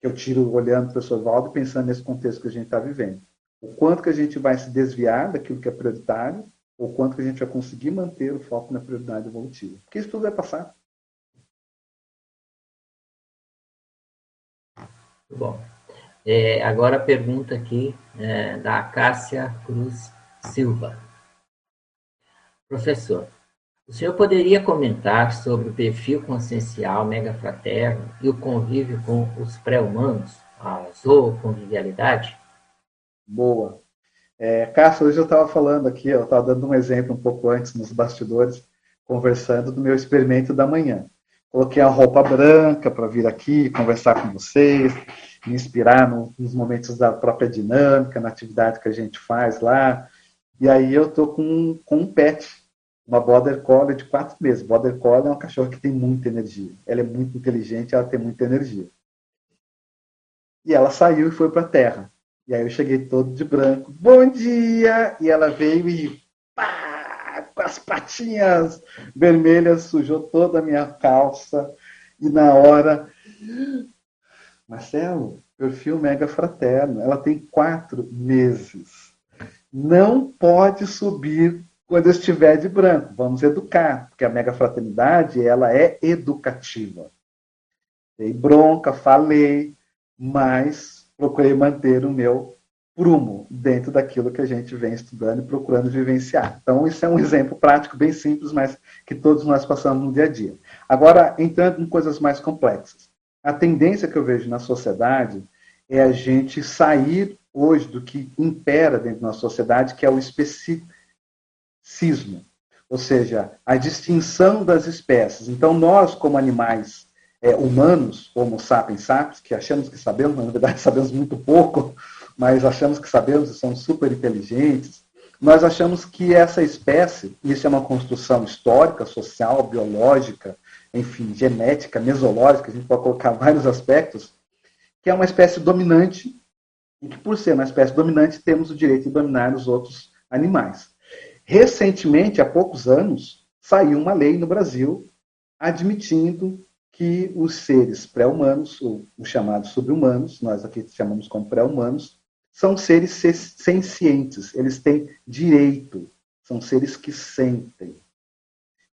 que eu tiro olhando para o professor Valdo pensando nesse contexto que a gente está vivendo o quanto que a gente vai se desviar daquilo que é prioritário, ou quanto que a gente vai conseguir manter o foco na prioridade evolutiva. Porque isso tudo vai passar. Bom, é, agora a pergunta aqui é, da Cássia Cruz Silva. Professor, o senhor poderia comentar sobre o perfil consciencial megafraterno e o convívio com os pré-humanos, a zooconvivialidade? Boa. É, Cássio, hoje eu estava falando aqui, eu estava dando um exemplo um pouco antes nos bastidores, conversando do meu experimento da manhã. Coloquei a roupa branca para vir aqui conversar com vocês, me inspirar no, nos momentos da própria dinâmica, na atividade que a gente faz lá. E aí eu estou com, com um pet, uma Border Collie de quatro meses. Border Collie é uma cachorra que tem muita energia. Ela é muito inteligente, ela tem muita energia. E ela saiu e foi para a Terra. E aí eu cheguei todo de branco. Bom dia! E ela veio e as patinhas vermelhas sujou toda a minha calça. E na hora, Marcelo, perfil mega fraterno. Ela tem quatro meses. Não pode subir quando estiver de branco. Vamos educar, porque a mega fraternidade ela é educativa. Dei bronca, falei, mas procurei manter o meu prumo dentro daquilo que a gente vem estudando e procurando vivenciar. Então, isso é um exemplo prático, bem simples, mas que todos nós passamos no dia a dia. Agora, entrando em coisas mais complexas. A tendência que eu vejo na sociedade é a gente sair hoje do que impera dentro da sociedade, que é o especicismo. Ou seja, a distinção das espécies. Então, nós, como animais é, humanos, Homo sapiens sapiens, que achamos que sabemos, mas na verdade [LAUGHS] sabemos muito pouco, mas achamos que sabemos e somos super inteligentes, nós achamos que essa espécie, isso é uma construção histórica, social, biológica, enfim, genética, mesológica, a gente pode colocar [LAUGHS] vários aspectos, que é uma espécie dominante e que, por ser uma espécie dominante, temos o direito de dominar os outros animais. Recentemente, há poucos anos, saiu uma lei no Brasil admitindo que os seres pré-humanos, os chamados subhumanos, nós aqui chamamos como pré-humanos, são seres sencientes, eles têm direito, são seres que sentem.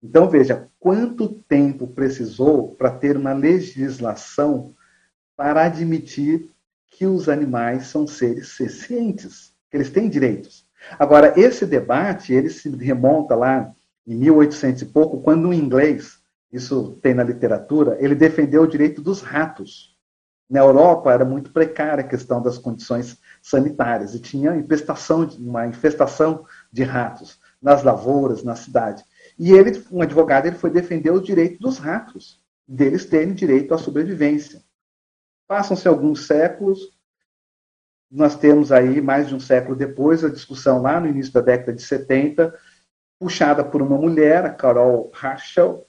Então veja, quanto tempo precisou para ter uma legislação para admitir que os animais são seres sencientes, que eles têm direitos. Agora, esse debate, ele se remonta lá em 1800 e pouco, quando um inglês isso tem na literatura, ele defendeu o direito dos ratos. Na Europa era muito precária a questão das condições sanitárias e tinha infestação, uma infestação de ratos nas lavouras, na cidade. E ele, um advogado, ele foi defender o direito dos ratos, deles terem direito à sobrevivência. Passam-se alguns séculos, nós temos aí, mais de um século depois, a discussão lá no início da década de 70, puxada por uma mulher, a Carol Harshel,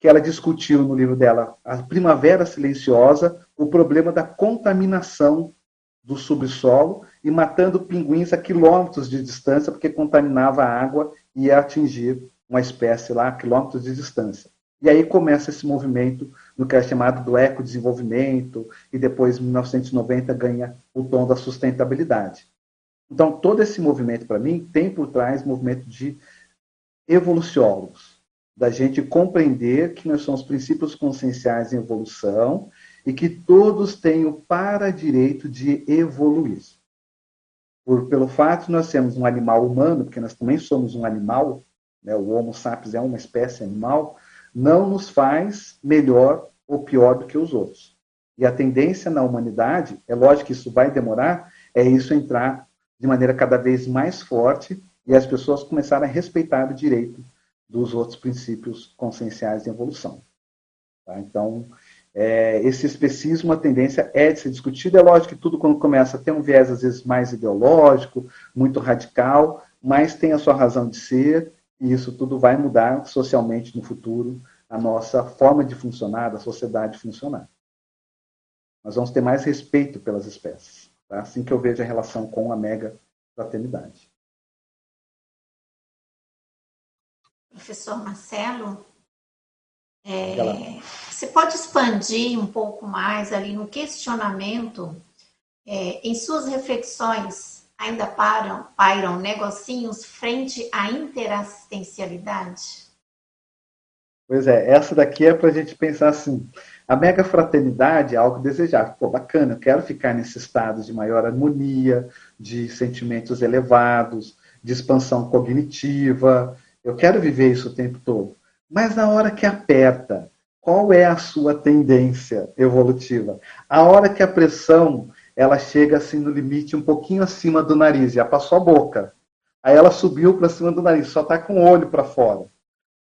que ela discutiu no livro dela, A Primavera Silenciosa, o problema da contaminação do subsolo e matando pinguins a quilômetros de distância, porque contaminava a água e ia atingir uma espécie lá a quilômetros de distância. E aí começa esse movimento no que é chamado do ecodesenvolvimento, e depois, em 1990, ganha o tom da sustentabilidade. Então, todo esse movimento, para mim, tem por trás movimento de evoluciólogos, da gente compreender que nós somos princípios conscienciais em evolução e que todos têm o para-direito de evoluir. por, pelo fato de nós sermos um animal humano, porque nós também somos um animal, né, o Homo sapiens é uma espécie animal, não nos faz melhor ou pior do que os outros. E a tendência na humanidade, é lógico que isso vai demorar, é isso entrar de maneira cada vez mais forte e as pessoas começarem a respeitar o direito dos outros princípios conscienciais de evolução. Tá? Então, é, esse especismo, a tendência é de ser discutido. É lógico que tudo, quando começa a ter um viés, às vezes, mais ideológico, muito radical, mas tem a sua razão de ser, e isso tudo vai mudar socialmente no futuro a nossa forma de funcionar, da sociedade funcionar. Nós vamos ter mais respeito pelas espécies. Tá? Assim que eu vejo a relação com a mega fraternidade. Professor Marcelo, é, você pode expandir um pouco mais ali no questionamento, é, em suas reflexões, ainda param, pairam negocinhos frente à interassistencialidade? Pois é, essa daqui é para a gente pensar assim, a mega fraternidade é algo desejável. Pô, bacana, eu quero ficar nesse estado de maior harmonia, de sentimentos elevados, de expansão cognitiva, eu quero viver isso o tempo todo. Mas na hora que aperta, qual é a sua tendência evolutiva? A hora que a pressão ela chega assim no limite um pouquinho acima do nariz, já passou a boca. Aí ela subiu para cima do nariz, só está com o olho para fora.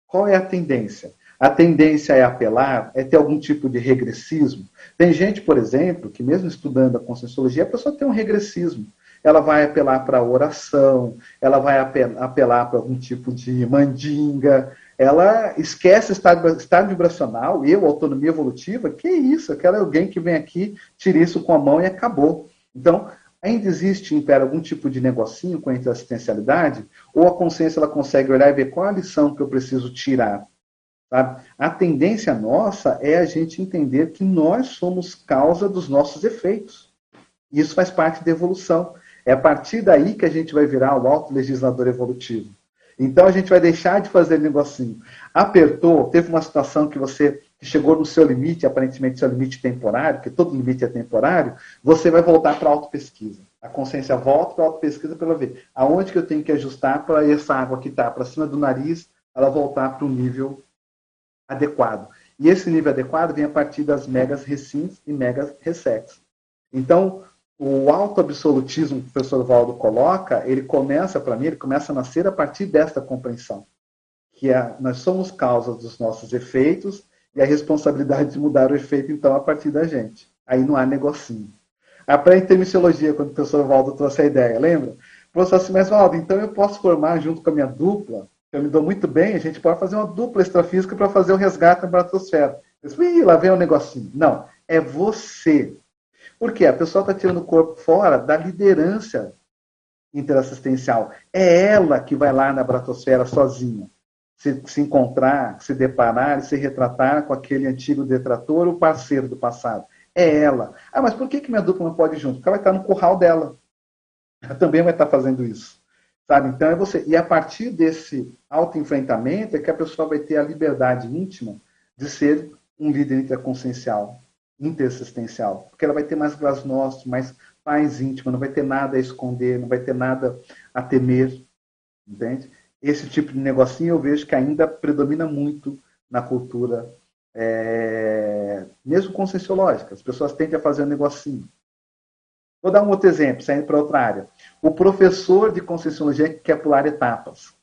Qual é a tendência? A tendência é apelar, é ter algum tipo de regressismo. Tem gente, por exemplo, que mesmo estudando a conscienciologia, a pessoa tem um regressismo ela vai apelar para oração, ela vai apelar para algum tipo de mandinga, ela esquece estado, estado vibracional, eu, autonomia evolutiva, que isso, eu quero alguém que vem aqui, tire isso com a mão e acabou. Então, ainda existe, impera algum tipo de negocinho com a interassistencialidade, ou a consciência ela consegue olhar e ver qual a lição que eu preciso tirar. Sabe? A tendência nossa é a gente entender que nós somos causa dos nossos efeitos. Isso faz parte da evolução. É a partir daí que a gente vai virar o alto legislador evolutivo. Então a gente vai deixar de fazer negocinho. Apertou, teve uma situação que você chegou no seu limite, aparentemente seu limite temporário, que todo limite é temporário, você vai voltar para a autopesquisa. A consciência volta para a autopesquisa para ver aonde que eu tenho que ajustar para essa água que está para cima do nariz, ela voltar para um nível adequado. E esse nível adequado vem a partir das megas recins e megas ressex. Então, o autoabsolutismo que o professor Valdo coloca, ele começa, para mim, ele começa a nascer a partir desta compreensão. Que é, nós somos causa dos nossos efeitos e a responsabilidade de mudar o efeito, então, a partir da gente. Aí não há negocinho. A pré-intermissiologia, quando o professor Valdo trouxe a ideia, lembra? O professor assim, mas Valdo, então eu posso formar junto com a minha dupla, eu me dou muito bem, a gente pode fazer uma dupla extrafísica para fazer o resgate. Eu disse, lá vem o um negocinho. Não, é você porque a pessoa está tirando o corpo fora da liderança interassistencial. É ela que vai lá na bratosfera sozinha. Se, se encontrar, se deparar e se retratar com aquele antigo detrator ou parceiro do passado. É ela. Ah, mas por que, que minha dupla não pode ir junto? Porque ela estar no curral dela. Ela também vai estar fazendo isso. Sabe? Então é você. E a partir desse autoenfrentamento é que a pessoa vai ter a liberdade íntima de ser um líder interconsciencial interassistencial, porque ela vai ter mais glasnost, mais paz íntima, não vai ter nada a esconder, não vai ter nada a temer, entende? Esse tipo de negocinho eu vejo que ainda predomina muito na cultura, é, mesmo conscienciológica. As pessoas tendem a fazer um negocinho. Vou dar um outro exemplo, saindo para outra área. O professor de conscienciologia quer pular etapas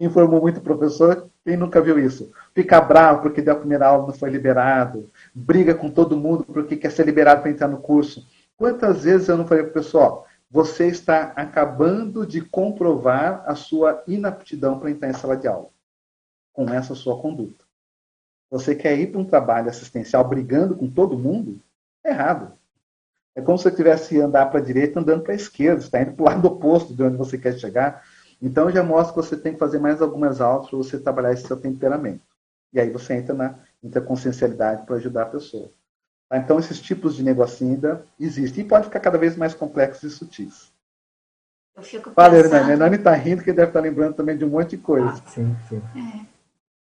informou muito o professor, quem nunca viu isso? Fica bravo porque deu a primeira aula não foi liberado, briga com todo mundo porque quer ser liberado para entrar no curso. Quantas vezes eu não falei para o pessoal, você está acabando de comprovar a sua inaptidão para entrar em sala de aula, com essa sua conduta. Você quer ir para um trabalho assistencial brigando com todo mundo? É errado. É como se você tivesse andar para a direita andando para a esquerda, está indo para o lado oposto de onde você quer chegar. Então, já mostra que você tem que fazer mais algumas aulas para você trabalhar esse seu temperamento. E aí você entra na interconsciencialidade para ajudar a pessoa. Tá? Então, esses tipos de negocinho ainda existem. E pode ficar cada vez mais complexos e sutis. Eu fico pensando... Valeu, Nani está rindo, que deve estar tá lembrando também de um monte de coisa. Ah, sim, sim. É.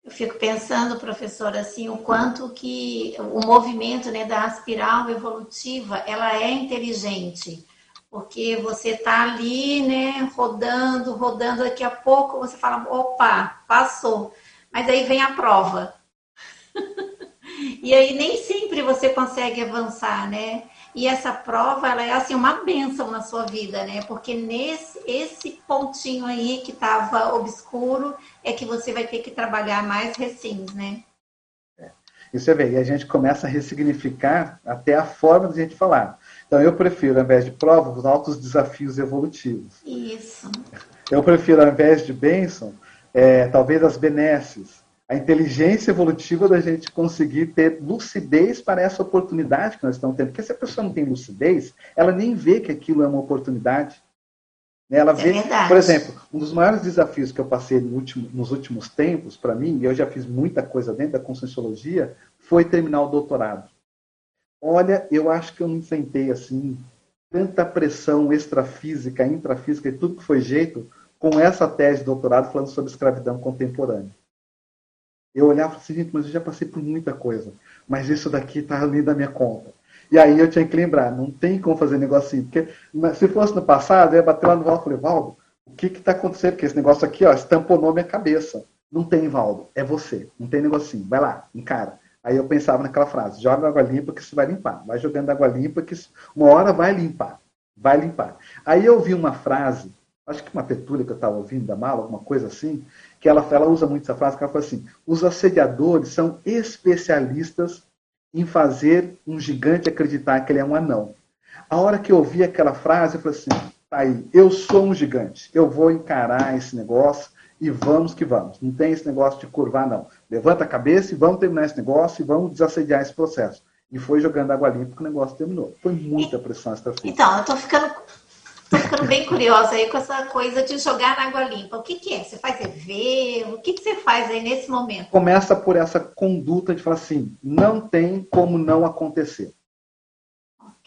Eu fico pensando, professor, assim, o quanto que o movimento né, da espiral evolutiva, ela é inteligente Porque você está ali, né, rodando, rodando, daqui a pouco você fala, opa, passou. Mas aí vem a prova. E aí nem sempre você consegue avançar, né? E essa prova, ela é assim uma benção na sua vida, né? Porque nesse esse pontinho aí que estava obscuro é que você vai ter que trabalhar mais recins, né? É. E você vê, e a gente começa a ressignificar até a forma de a gente falar. Então eu prefiro, ao invés de prova, os altos desafios evolutivos. Isso. Eu prefiro, ao invés de bênção, é, talvez as benesses a inteligência evolutiva da gente conseguir ter lucidez para essa oportunidade que nós estamos tendo. Porque se a pessoa não tem lucidez, ela nem vê que aquilo é uma oportunidade. Né? Ela é vê, é por exemplo, um dos maiores desafios que eu passei no último, nos últimos tempos, para mim, e eu já fiz muita coisa dentro da Conscienciologia, foi terminar o doutorado. Olha, eu acho que eu não enfrentei assim tanta pressão extrafísica, intrafísica e tudo que foi jeito com essa tese de doutorado falando sobre escravidão contemporânea. Eu olhava e assim, gente, mas eu já passei por muita coisa. Mas isso daqui está além da minha conta. E aí eu tinha que lembrar, não tem como fazer negocinho. Porque se fosse no passado, eu ia bater lá no Valdo e falei, Valdo, o que está acontecendo? Porque esse negócio aqui, ó, estamponou minha cabeça. Não tem, Valdo, é você. Não tem negocinho. Vai lá, encara. Aí eu pensava naquela frase, joga água limpa que você vai limpar. Vai jogando água limpa que uma hora vai limpar. Vai limpar. Aí eu vi uma frase, acho que uma tertúlia que eu estava ouvindo da mala, alguma coisa assim, que ela, ela usa muito essa frase, que ela fala assim, os assediadores são especialistas em fazer um gigante acreditar que ele é um anão. A hora que eu ouvi aquela frase, eu falei assim, tá aí, eu sou um gigante, eu vou encarar esse negócio e vamos que vamos. Não tem esse negócio de curvar, não. Levanta a cabeça e vamos terminar esse negócio e vamos desassediar esse processo. E foi jogando água limpa que o negócio terminou. Foi muita pressão extrafísica. Então, eu estou ficando Estou ficando bem curiosa aí com essa coisa de jogar na água limpa. O que, que é? Você faz EV? O que, que você faz aí nesse momento? Começa por essa conduta de falar assim: não tem como não acontecer.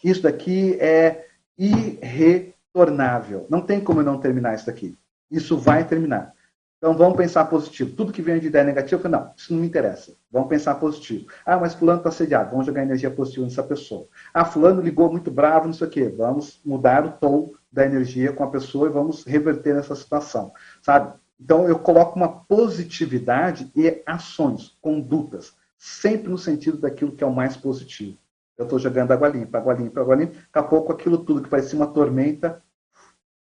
Isso daqui é irretornável. Não tem como não terminar isso daqui. Isso vai terminar. Então vamos pensar positivo. Tudo que vem de ideia negativa, não, isso não me interessa. Vamos pensar positivo. Ah, mas fulano está assediado, vamos jogar energia positiva nessa pessoa. Ah, fulano ligou muito bravo, não sei o quê. Vamos mudar o tom da energia com a pessoa e vamos reverter essa situação, sabe? Então eu coloco uma positividade e ações, condutas, sempre no sentido daquilo que é o mais positivo. Eu estou jogando água limpa, água limpa, água limpa. Daqui a pouco aquilo tudo que parecia uma tormenta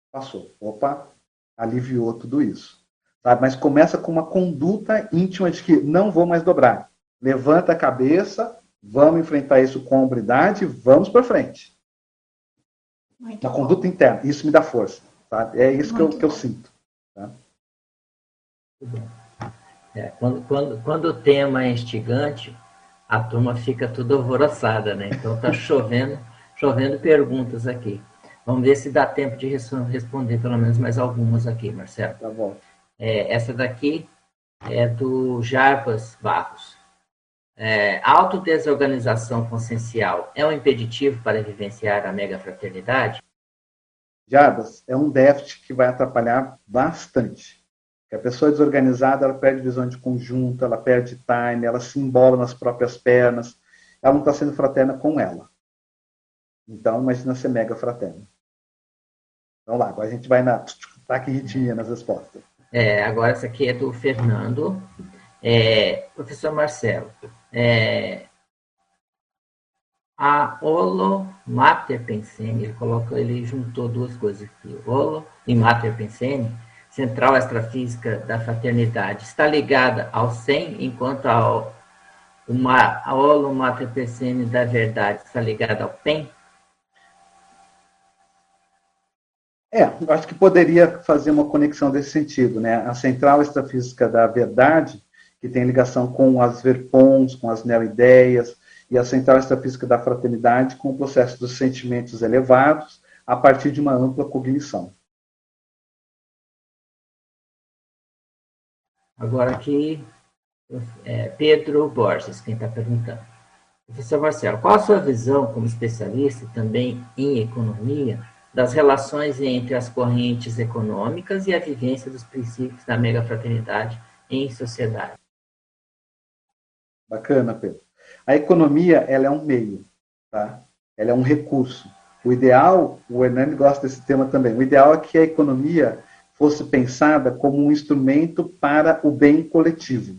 passou. Opa, aliviou tudo isso. Sabe? Mas começa com uma conduta íntima de que não vou mais dobrar. Levanta a cabeça, vamos enfrentar isso com hombridade, vamos para frente. Muito uma bom. conduta interna. Isso me dá força. Tá? É isso que eu, que eu, sinto. Tá? É, quando, quando, quando o tema é instigante, a turma fica tudo alvoroçada, né? Então tá chovendo, [LAUGHS] chovendo perguntas aqui. Vamos ver se dá tempo de responder pelo menos mais algumas aqui, Marcelo. Tá bom. É, essa daqui é do Jarbas Barros. É, autodesorganização consciencial é um impeditivo para vivenciar a mega fraternidade? Jarbas, é um déficit que vai atrapalhar bastante. a pessoa desorganizada, ela perde visão de conjunto, ela perde time, ela se embola nas próprias pernas, ela não está sendo fraterna com ela. Então, imagina ser mega fraterna. Vamos lá, agora a gente vai na taque ritmia nas respostas. É, agora essa aqui é do Fernando. É, professor Marcelo, é, a Olo Mater Pensene, ele colocou, ele juntou duas coisas aqui, Olo e Mater Pensene, central extrafísica da fraternidade, está ligada ao 100, enquanto a, uma, a Olo Mater Pensene da verdade está ligada ao PEN? É, acho que poderia fazer uma conexão desse sentido, né? A central extrafísica da verdade, que tem ligação com as verpons, com as neoideias, e a central extrafísica da fraternidade com o processo dos sentimentos elevados a partir de uma ampla cognição. Agora aqui, é Pedro Borges, quem está perguntando. Professor Marcelo, qual a sua visão como especialista também em economia das relações entre as correntes econômicas e a vivência dos princípios da megafraternidade em sociedade. Bacana, Pedro. A economia ela é um meio, tá? ela é um recurso. O ideal, o Hernani gosta desse tema também, o ideal é que a economia fosse pensada como um instrumento para o bem coletivo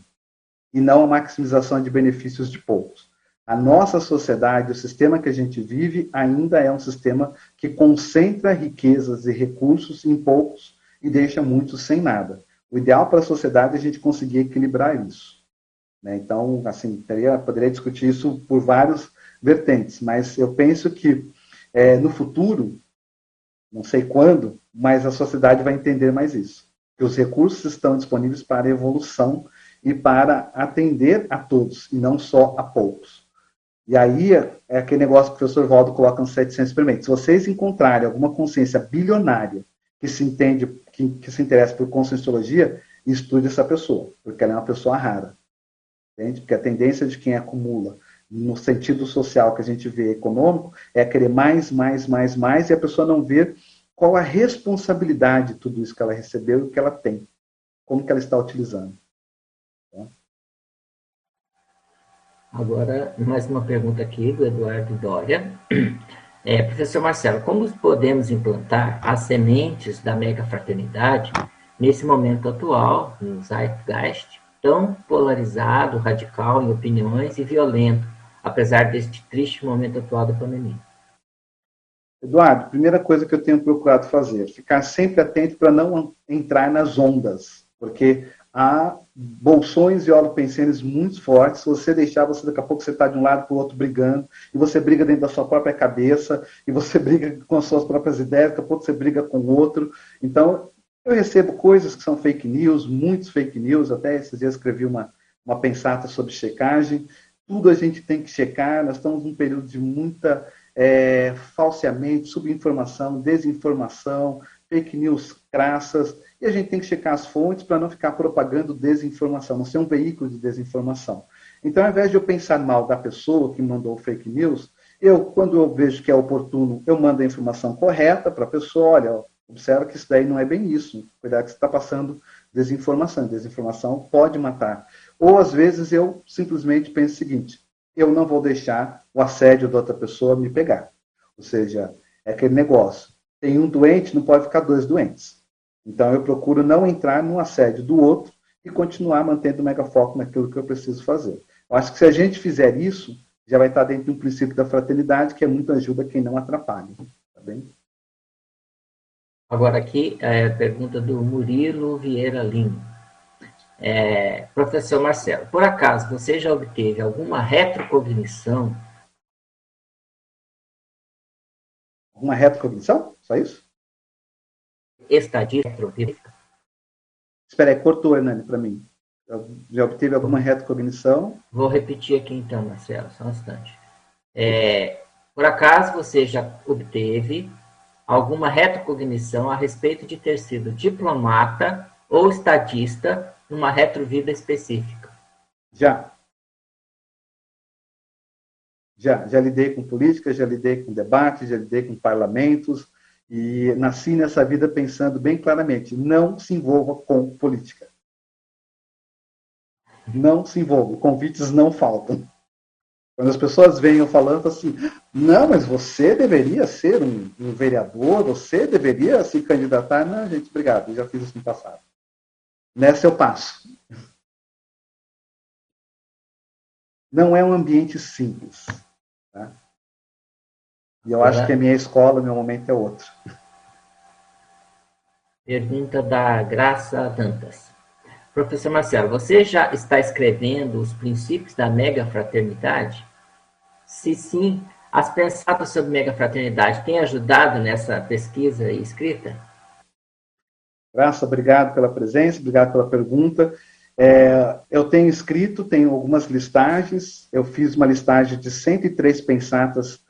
e não a maximização de benefícios de poucos. A nossa sociedade, o sistema que a gente vive, ainda é um sistema que concentra riquezas e recursos em poucos e deixa muitos sem nada. O ideal para a sociedade é a gente conseguir equilibrar isso. Né? Então, assim, teria, poderia discutir isso por vários vertentes, mas eu penso que é, no futuro, não sei quando, mas a sociedade vai entender mais isso. Que os recursos estão disponíveis para evolução e para atender a todos, e não só a poucos. E aí é aquele negócio que o professor Valdo coloca nos 700 experimentos. Se vocês encontrarem alguma consciência bilionária que se entende, que, que se interessa por conscienciologia, estude essa pessoa, porque ela é uma pessoa rara. Entende? Porque a tendência de quem acumula, no sentido social que a gente vê econômico, é querer mais, mais, mais, mais, e a pessoa não vê qual a responsabilidade de tudo isso que ela recebeu e o que ela tem, como que ela está utilizando. Agora, mais uma pergunta aqui do Eduardo Dória. É, professor Marcelo, como podemos implantar as sementes da mega fraternidade nesse momento atual, no Zeitgeist, tão polarizado, radical em opiniões e violento, apesar deste triste momento atual da pandemia? Eduardo, primeira coisa que eu tenho procurado fazer, ficar sempre atento para não entrar nas ondas, porque há bolsões e holopensenes muito fortes. Se você deixar, você daqui a pouco você está de um lado para o outro brigando, e você briga dentro da sua própria cabeça, e você [LAUGHS] briga com as suas próprias ideias, daqui a pouco você briga com o outro. Então, eu recebo coisas que são fake news, muitos fake news, até esses dias escrevi uma, uma pensata sobre checagem. Tudo a gente tem que checar, nós estamos num período de muita é, falseamento, subinformação, desinformação, fake news crassas, e a gente tem que checar as fontes para não ficar propagando desinformação, não ser um veículo de desinformação. Então, ao invés de eu pensar mal da pessoa que mandou fake news, eu, quando eu vejo que é oportuno, eu mando a informação correta para a pessoa, olha, observa que isso daí não é bem isso, cuidado que você está passando desinformação, desinformação pode matar. Ou, às vezes, eu simplesmente penso o seguinte, eu não vou deixar o assédio da outra pessoa me pegar. Ou seja, é aquele negócio, tem um doente, não pode ficar dois doentes. Então, eu procuro não entrar no assédio do outro e continuar mantendo o megafoco naquilo que eu preciso fazer. Eu acho que se a gente fizer isso, já vai estar dentro de um princípio da fraternidade, que é muito ajuda quem não atrapalha. Tá bem? Agora aqui, é a pergunta do Murilo Vieira Lima. É, professor Marcelo, por acaso você já obteve alguma retrocognição? Alguma retrocognição? Só isso? Estadia Espera aí, cortou, Hernani, para mim. Já obteve alguma retrocognição? Vou repetir aqui então, Marcelo, só um instante. É, por acaso você já obteve alguma retrocognição a respeito de ter sido diplomata ou estadista numa retrovida específica? Já. Já, já lidei com política, já lidei com debates, já lidei com parlamentos, e nasci nessa vida pensando bem claramente: não se envolva com política. Não se envolva. Convites não faltam. Quando as pessoas venham falando assim, não, mas você deveria ser um, um vereador, você deveria se candidatar. Não, gente, obrigado, já fiz isso no passado. Nessa eu passo. Não é um ambiente simples. Tá? E eu acho que a minha escola, meu momento é outro. Pergunta da Graça Dantas. Professor Marcelo, você já está escrevendo os princípios da mega fraternidade? Se sim, as pensadas sobre mega fraternidade têm ajudado nessa pesquisa e escrita? Graça, obrigado pela presença, obrigado pela pergunta. É, eu tenho escrito, tenho algumas listagens, eu fiz uma listagem de 103 pensatas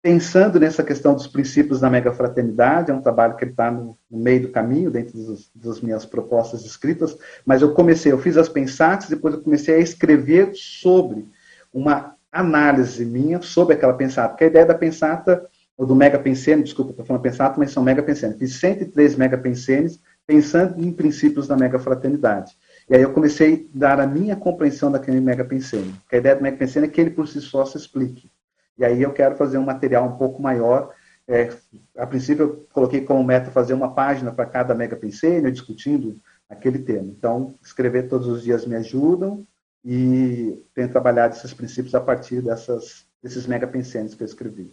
pensando nessa questão dos princípios da mega fraternidade, é um trabalho que está no, no, meio do caminho, dentro dos, das minhas propostas escritas, mas eu comecei, eu fiz as pensatas, depois eu comecei a escrever sobre uma análise minha sobre aquela pensata, porque a ideia da pensata, ou do mega pensene, desculpa, estou falando pensata, mas são mega pensenes, fiz 103 mega pensenes pensando em princípios da mega fraternidade. E aí eu comecei a dar a minha compreensão daquele mega pensene, que a ideia do mega pensene é que ele por si só se explique. E aí eu quero fazer um material um pouco maior. É, a princípio, eu coloquei como meta fazer uma página para cada Mega Pensênio, discutindo aquele tema. Então, escrever todos os dias me ajudam e tenho trabalhado esses princípios a partir dessas, desses Mega Pensênios que eu escrevi.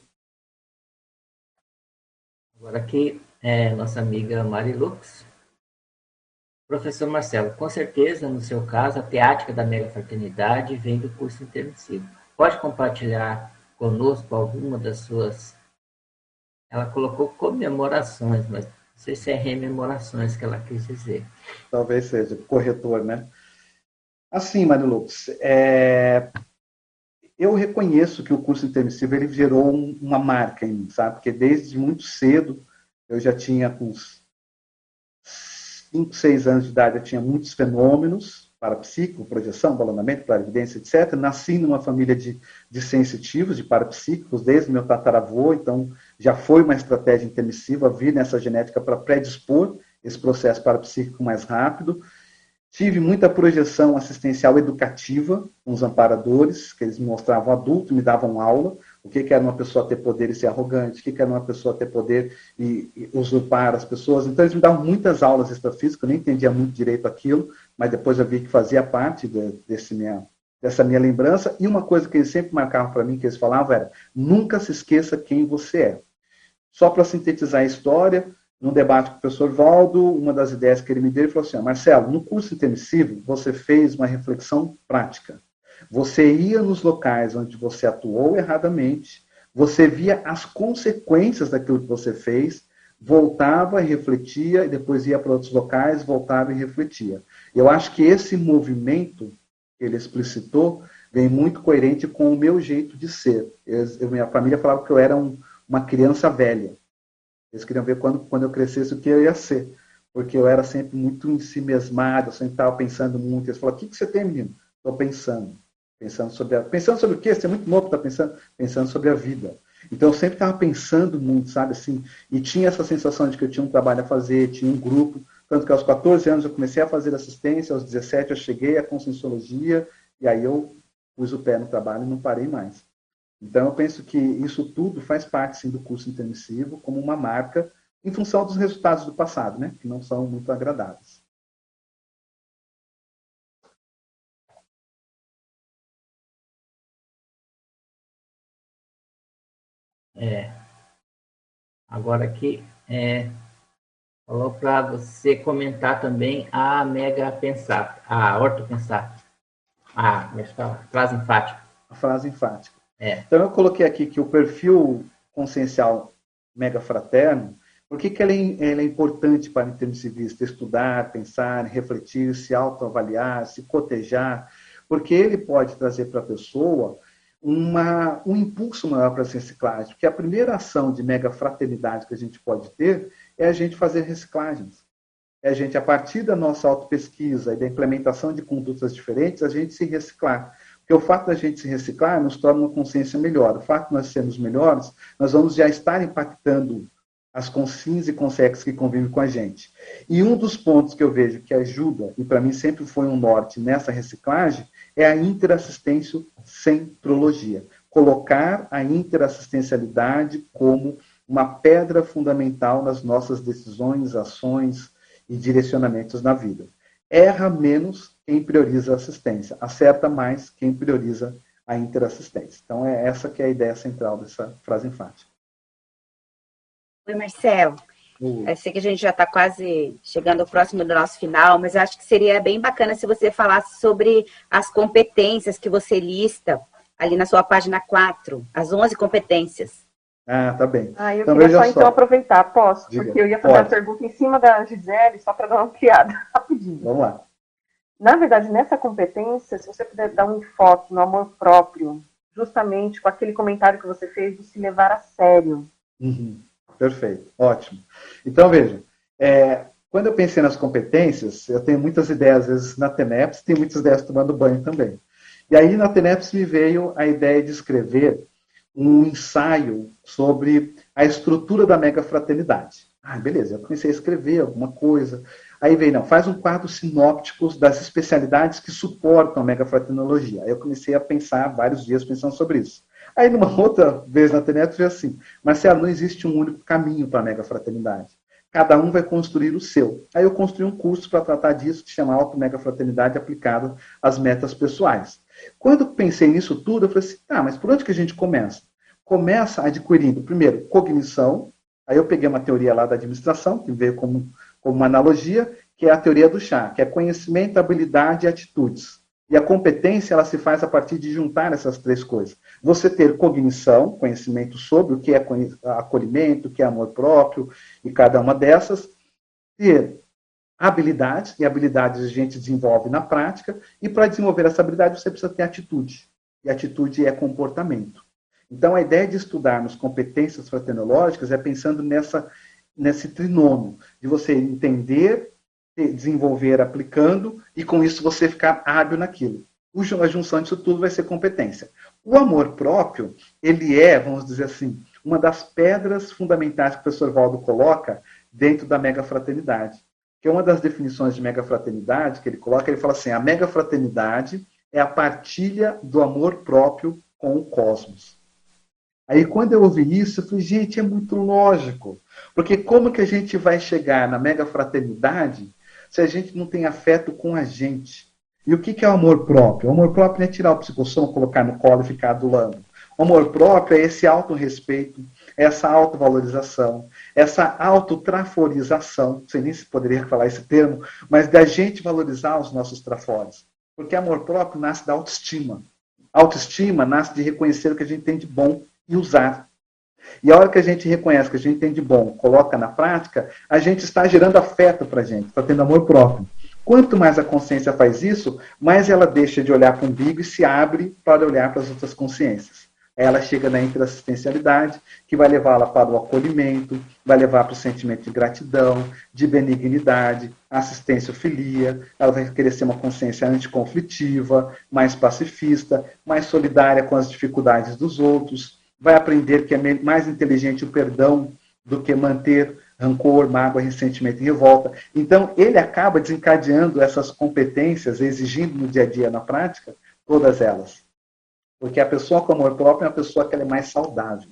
Agora aqui é nossa amiga Marilux. Professor Marcelo, com certeza, no seu caso, a teática da mega fraternidade vem do curso intermissivo. Pode compartilhar conosco alguma das suas. Ela colocou comemorações, mas não sei se é rememorações que ela quis dizer. Talvez seja, corretor, né? Assim, Marilux, é... eu reconheço que o curso intermissivo ele gerou uma marca em mim, sabe? Porque desde muito cedo eu já tinha com uns 5, 6 anos de idade, eu tinha muitos fenômenos parapsíquico, projeção, balonamento, clarividência, etc. Nasci numa família de, de sensitivos, de parapsíquicos, desde meu tataravô, então já foi uma estratégia intermissiva vir nessa genética para predispor esse processo parapsíquico mais rápido. Tive muita projeção assistencial educativa com os amparadores, que eles me mostravam adulto, me davam aula, o que, que era uma pessoa ter poder e ser arrogante, o que, que era uma pessoa ter poder e, e usurpar as pessoas. Então, eles me davam muitas aulas extrafísicas, eu nem entendia muito direito aquilo, mas depois eu vi que fazia parte de, desse minha, dessa minha lembrança. E uma coisa que eles sempre marcavam para mim, que eles falavam, era: nunca se esqueça quem você é. Só para sintetizar a história, num debate com o professor Valdo, uma das ideias que ele me deu, ele falou assim: Marcelo, no curso intermissivo, você fez uma reflexão prática. Você ia nos locais onde você atuou erradamente, você via as consequências daquilo que você fez, voltava e refletia, e depois ia para outros locais, voltava e refletia. Eu acho que esse movimento que ele explicitou vem muito coerente com o meu jeito de ser. Eu, minha família falava que eu era um, uma criança velha. Eles queriam ver quando, quando eu crescesse o que eu ia ser. Porque eu era sempre muito em si mesmado, eu sempre estava pensando muito. Eles falaram, o que, que você tem, menino? Estou pensando. Pensando sobre, a, pensando sobre o quê? Você é muito novo para estar pensando, pensando sobre a vida. Então eu sempre estava pensando muito, sabe assim, e tinha essa sensação de que eu tinha um trabalho a fazer, tinha um grupo, tanto que aos 14 anos eu comecei a fazer assistência, aos 17 eu cheguei à conscienciologia, e aí eu pus o pé no trabalho e não parei mais. Então eu penso que isso tudo faz parte sim do curso intermissivo como uma marca em função dos resultados do passado, né, que não são muito agradáveis. É. Agora aqui, é, falou para você comentar também a mega pensar, a ortopensar, a, é fala? frase enfática. A frase enfática. É. Então eu coloquei aqui que o perfil consciencial mega fraterno, por que, que ele, é, ele é importante para o? Estudar, pensar, refletir, se autoavaliar, se cotejar, porque ele pode trazer para a pessoa uma, um impulso maior para a reciclagem, porque a primeira ação de mega fraternidade que a gente pode ter é a gente fazer reciclagens. É a gente, a partir da nossa autopesquisa e da implementação de condutas diferentes, a gente se reciclar. Porque o fato da gente se reciclar nos torna uma consciência melhor. O fato de nós sermos melhores, nós vamos já estar impactando as consciências e consciências que convivem com a gente. E um dos pontos que eu vejo que ajuda, e para mim sempre foi um norte nessa reciclagem, é a interassistência centrologia. Colocar a interassistencialidade como uma pedra fundamental nas nossas decisões, ações e direcionamentos na vida. Erra menos quem prioriza a assistência, acerta mais quem prioriza a interassistência. Então é essa que é a ideia central dessa frase enfática. Oi, Marcelo. Eu sei que a gente já está quase chegando ao próximo do nosso final, mas acho que seria bem bacana se você falasse sobre as competências que você lista ali na sua página 4, as 11 competências. Ah, tá bem. Ah, eu então, queria só, só, então aproveitar, posso? Diga. Porque eu ia fazer Pode. a pergunta em cima da Gisele, só para dar uma piada [LAUGHS] rapidinho. Vamos lá. Na verdade, nessa competência, se você puder dar um enfoque no amor próprio, justamente com aquele comentário que você fez de se levar a sério. Uhum. Perfeito, ótimo. Então, veja, é, quando eu pensei nas competências, eu tenho muitas ideias, às vezes, na TENEPS, tenho muitas ideias tomando banho também. E aí, na TENEPS, me veio a ideia de escrever um ensaio sobre a estrutura da mega fraternidade. Ah, beleza, eu comecei a escrever alguma coisa. Aí veio, não, faz um quadro sinóptico das especialidades que suportam a mega fraternologia. Aí eu comecei a pensar vários dias pensando sobre isso. Aí, numa [LAUGHS] outra vez na internet, eu assim, Marcelo, não existe um único caminho para a mega fraternidade. Cada um vai construir o seu. Aí eu construí um curso para tratar disso, que chama Auto Mega Fraternidade aplicado às metas pessoais. Quando pensei nisso tudo, eu falei assim, tá, mas por onde que a gente começa? Começa adquirindo, primeiro, cognição. Aí eu peguei uma teoria lá da administração, que veio como, como uma analogia, que é a teoria do chá, que é conhecimento, habilidade e atitudes. E a competência ela se faz a partir de juntar essas três coisas. Você ter cognição, conhecimento sobre o que é acolhimento, o que é amor próprio e cada uma dessas, ter habilidades, e habilidades a gente desenvolve na prática, e para desenvolver essa habilidade você precisa ter atitude. E atitude é comportamento. Então a ideia de estudarmos competências fraternológicas é pensando nessa nesse trinômio de você entender desenvolver aplicando e com isso você ficar hábil naquilo. A junção disso tudo vai ser competência. O amor próprio, ele é, vamos dizer assim, uma das pedras fundamentais que o professor Valdo coloca dentro da mega fraternidade. Que uma das definições de mega fraternidade que ele coloca, ele fala assim: a mega fraternidade é a partilha do amor próprio com o cosmos. Aí quando eu ouvi isso, eu falei, gente, é muito lógico. Porque como que a gente vai chegar na mega fraternidade se a gente não tem afeto com a gente. E o que é o amor próprio? O amor próprio não é tirar o psicossom, colocar no colo e ficar adulando. O amor próprio é esse autorrespeito, essa autovalorização, essa autotraforização, não sei nem se poderia falar esse termo, mas da gente valorizar os nossos trafores. Porque amor próprio nasce da autoestima. Autoestima nasce de reconhecer o que a gente tem de bom e usar. E a hora que a gente reconhece que a gente tem de bom, coloca na prática, a gente está gerando afeto para a gente, está tendo amor próprio. Quanto mais a consciência faz isso, mais ela deixa de olhar para o umbigo e se abre para olhar para as outras consciências. Ela chega na interassistencialidade, que vai levá-la para o acolhimento, vai levar para o sentimento de gratidão, de benignidade, assistência filia. Ela vai querer ser uma consciência anticonflitiva, mais pacifista, mais solidária com as dificuldades dos outros vai aprender que é mais inteligente o perdão do que manter rancor, mágoa, ressentimento e revolta. Então, ele acaba desencadeando essas competências, exigindo no dia a dia, na prática, todas elas. Porque a pessoa com amor próprio é uma pessoa que é mais saudável.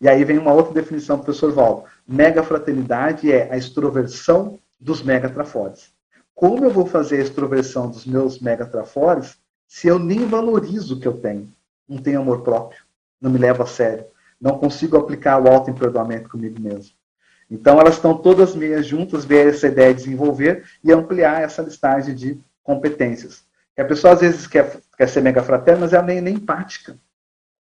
E aí vem uma outra definição professor Val. Mega fraternidade é a extroversão dos megatrafores. Como eu vou fazer a extroversão dos meus megatrafores se eu nem valorizo o que eu tenho? Não tenho amor próprio não me levo a sério. Não consigo aplicar o auto-emperdoamento comigo mesmo. Então, elas estão todas meias juntas, ver essa ideia de desenvolver e ampliar essa listagem de competências. Que a pessoa, às vezes, quer, quer ser mega fraterna, mas ela nem, nem empática.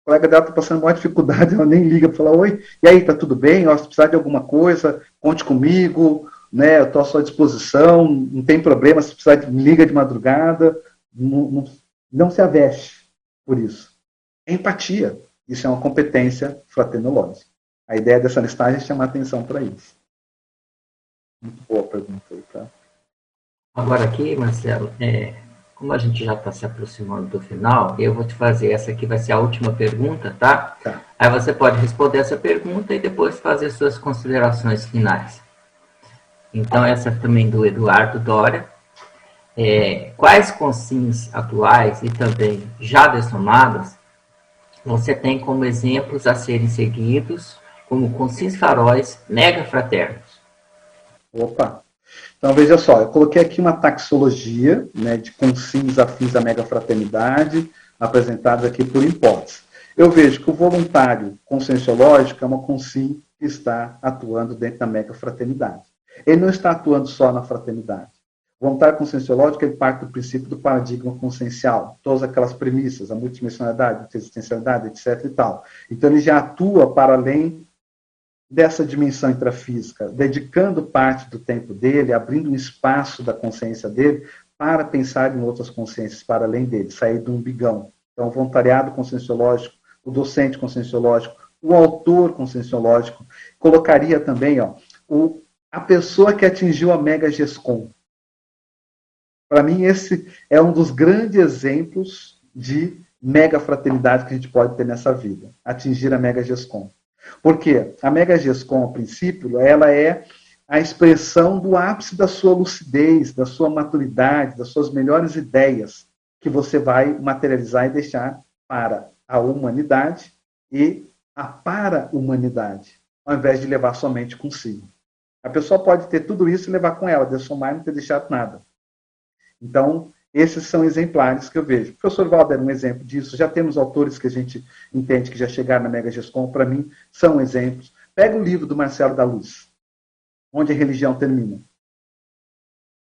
O colega dela está passando uma dificuldade, [LAUGHS] ela nem liga para falar, oi, e aí, tá tudo bem? Ó, se precisar de alguma coisa, conte comigo, né, eu estou à sua disposição, não tem problema, se precisar, de, liga de madrugada, não, não, não se aveste por isso. É empatia. Isso é uma competência fraternológica. A ideia dessa listagem é chamar atenção para isso. Muito boa pergunta aí, tá? Agora aqui, Marcelo, é, como a gente já está se aproximando do final, eu vou te fazer essa aqui, vai ser a última pergunta, tá? tá? Aí você pode responder essa pergunta e depois fazer suas considerações finais. Então, essa também do Eduardo Dória. É, quais consins atuais e também já dessomadas você tem como exemplos a serem seguidos, como consins faróis mega fraternos. Opa! Então, veja só, eu coloquei aqui uma taxologia né, de consins afins à mega fraternidade, apresentados aqui por hipótese. Eu vejo que o voluntário conscienciológico é uma consim que está atuando dentro da mega fraternidade. Ele não está atuando só na fraternidade. O voluntário conscienciológico ele parte do princípio do paradigma consciencial, todas aquelas premissas, a multidimensionalidade, a existencialidade, etc. e tal. Então ele já atua para além dessa dimensão intrafísica, dedicando parte do tempo dele, abrindo um espaço da consciência dele para pensar em outras consciências para além dele, sair do umbigão. Então, o voluntariado conscienciológico, o docente conscienciológico, o autor conscienciológico, colocaria também ó, o, a pessoa que atingiu a mega GESCOM, para mim, esse é um dos grandes exemplos de mega fraternidade que a gente pode ter nessa vida, atingir a mega GESCOM. Porque a mega GESCOM, a princípio, ela é a expressão do ápice da sua lucidez, da sua maturidade, das suas melhores ideias que você vai materializar e deixar para a humanidade e a para-humanidade, ao invés de levar somente consigo. A pessoa pode ter tudo isso e levar com ela, somar e não ter deixado nada. Então, esses são exemplares que eu vejo. O professor Valder é um exemplo disso. Já temos autores que a gente entende que já chegaram na Mega Gescom, para mim, são exemplos. Pega o livro do Marcelo da Luz, onde a religião termina.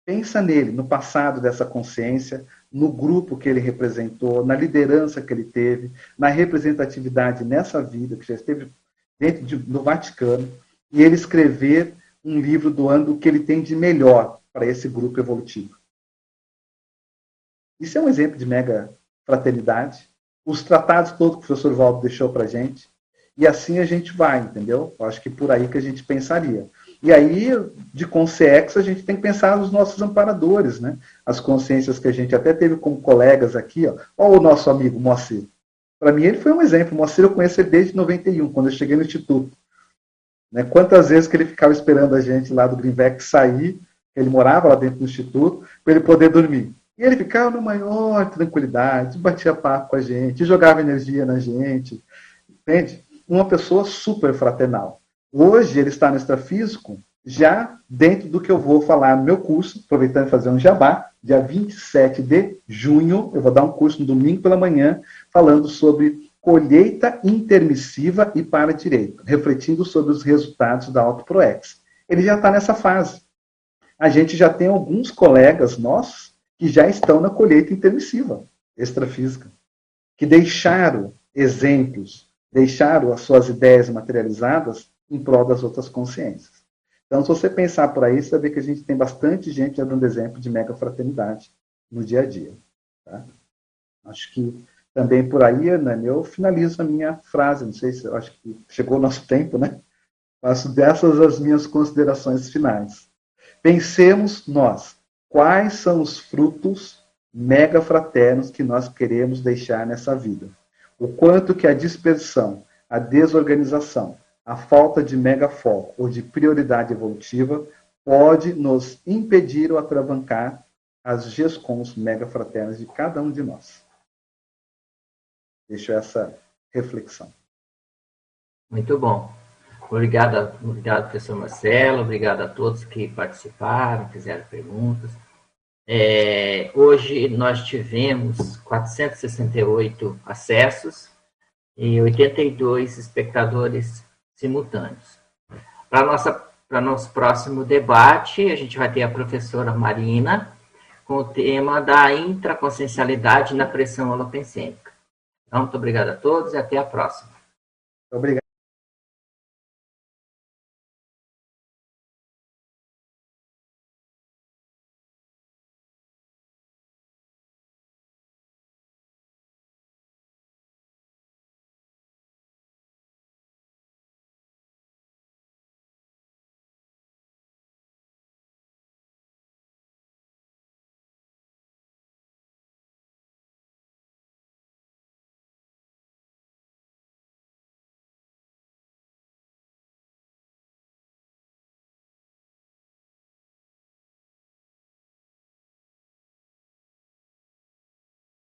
Pensa nele, no passado dessa consciência, no grupo que ele representou, na liderança que ele teve, na representatividade nessa vida, que já esteve dentro de, do Vaticano, e ele escrever um livro doando o que ele tem de melhor para esse grupo evolutivo. Isso é um exemplo de mega fraternidade. Os tratados todos que o professor Valdo deixou para a gente. E assim a gente vai, entendeu? Eu acho que por aí que a gente pensaria. E aí, de consciência, a gente tem que pensar nos nossos amparadores, né? As consciências que a gente até teve como colegas aqui, ó. Olha o nosso amigo Moacir. Para mim, ele foi um exemplo. Moacir eu conheço ele desde 91, quando eu cheguei no Instituto. Né? Quantas vezes que ele ficava esperando a gente lá do Greenback sair, ele morava lá dentro do Instituto, para ele poder dormir. E ele ficava na maior tranquilidade, batia papo com a gente, jogava energia na gente, entende? Uma pessoa super fraternal. Hoje ele está no extrafísico, já dentro do que eu vou falar no meu curso, aproveitando e fazer um jabá, dia 27 de junho, eu vou dar um curso no domingo pela manhã, falando sobre colheita intermissiva e para direito, refletindo sobre os resultados da AutoProex. Ele já está nessa fase. A gente já tem alguns colegas nossos que já estão na colheita intermissiva extrafísica, que deixaram exemplos, deixaram as suas ideias materializadas em prol das outras consciências. Então, se você pensar por aí, você ver que a gente tem bastante gente dando exemplo de mega fraternidade no dia a dia. Tá? Acho que também por aí, Ana, eu finalizo a minha frase. Não sei se acho que chegou o nosso tempo, né? Faço dessas as minhas considerações finais. Pensemos nós, quais são os frutos mega fraternos que nós queremos deixar nessa vida? O quanto que a dispersão, a desorganização, a falta de mega foco ou de prioridade evolutiva pode nos impedir ou atravancar as GESCONs mega fraternas de cada um de nós. Deixo essa reflexão. Muito bom. Obrigado, obrigado, professor Marcelo. Obrigado a todos que participaram, fizeram perguntas. É, hoje nós tivemos 468 acessos e 82 espectadores simultâneos. Para nosso próximo debate, a gente vai ter a professora Marina com o tema da intraconsciencialidade na pressão holopensêmica. Então, muito obrigado a todos e até a próxima. Obrigado.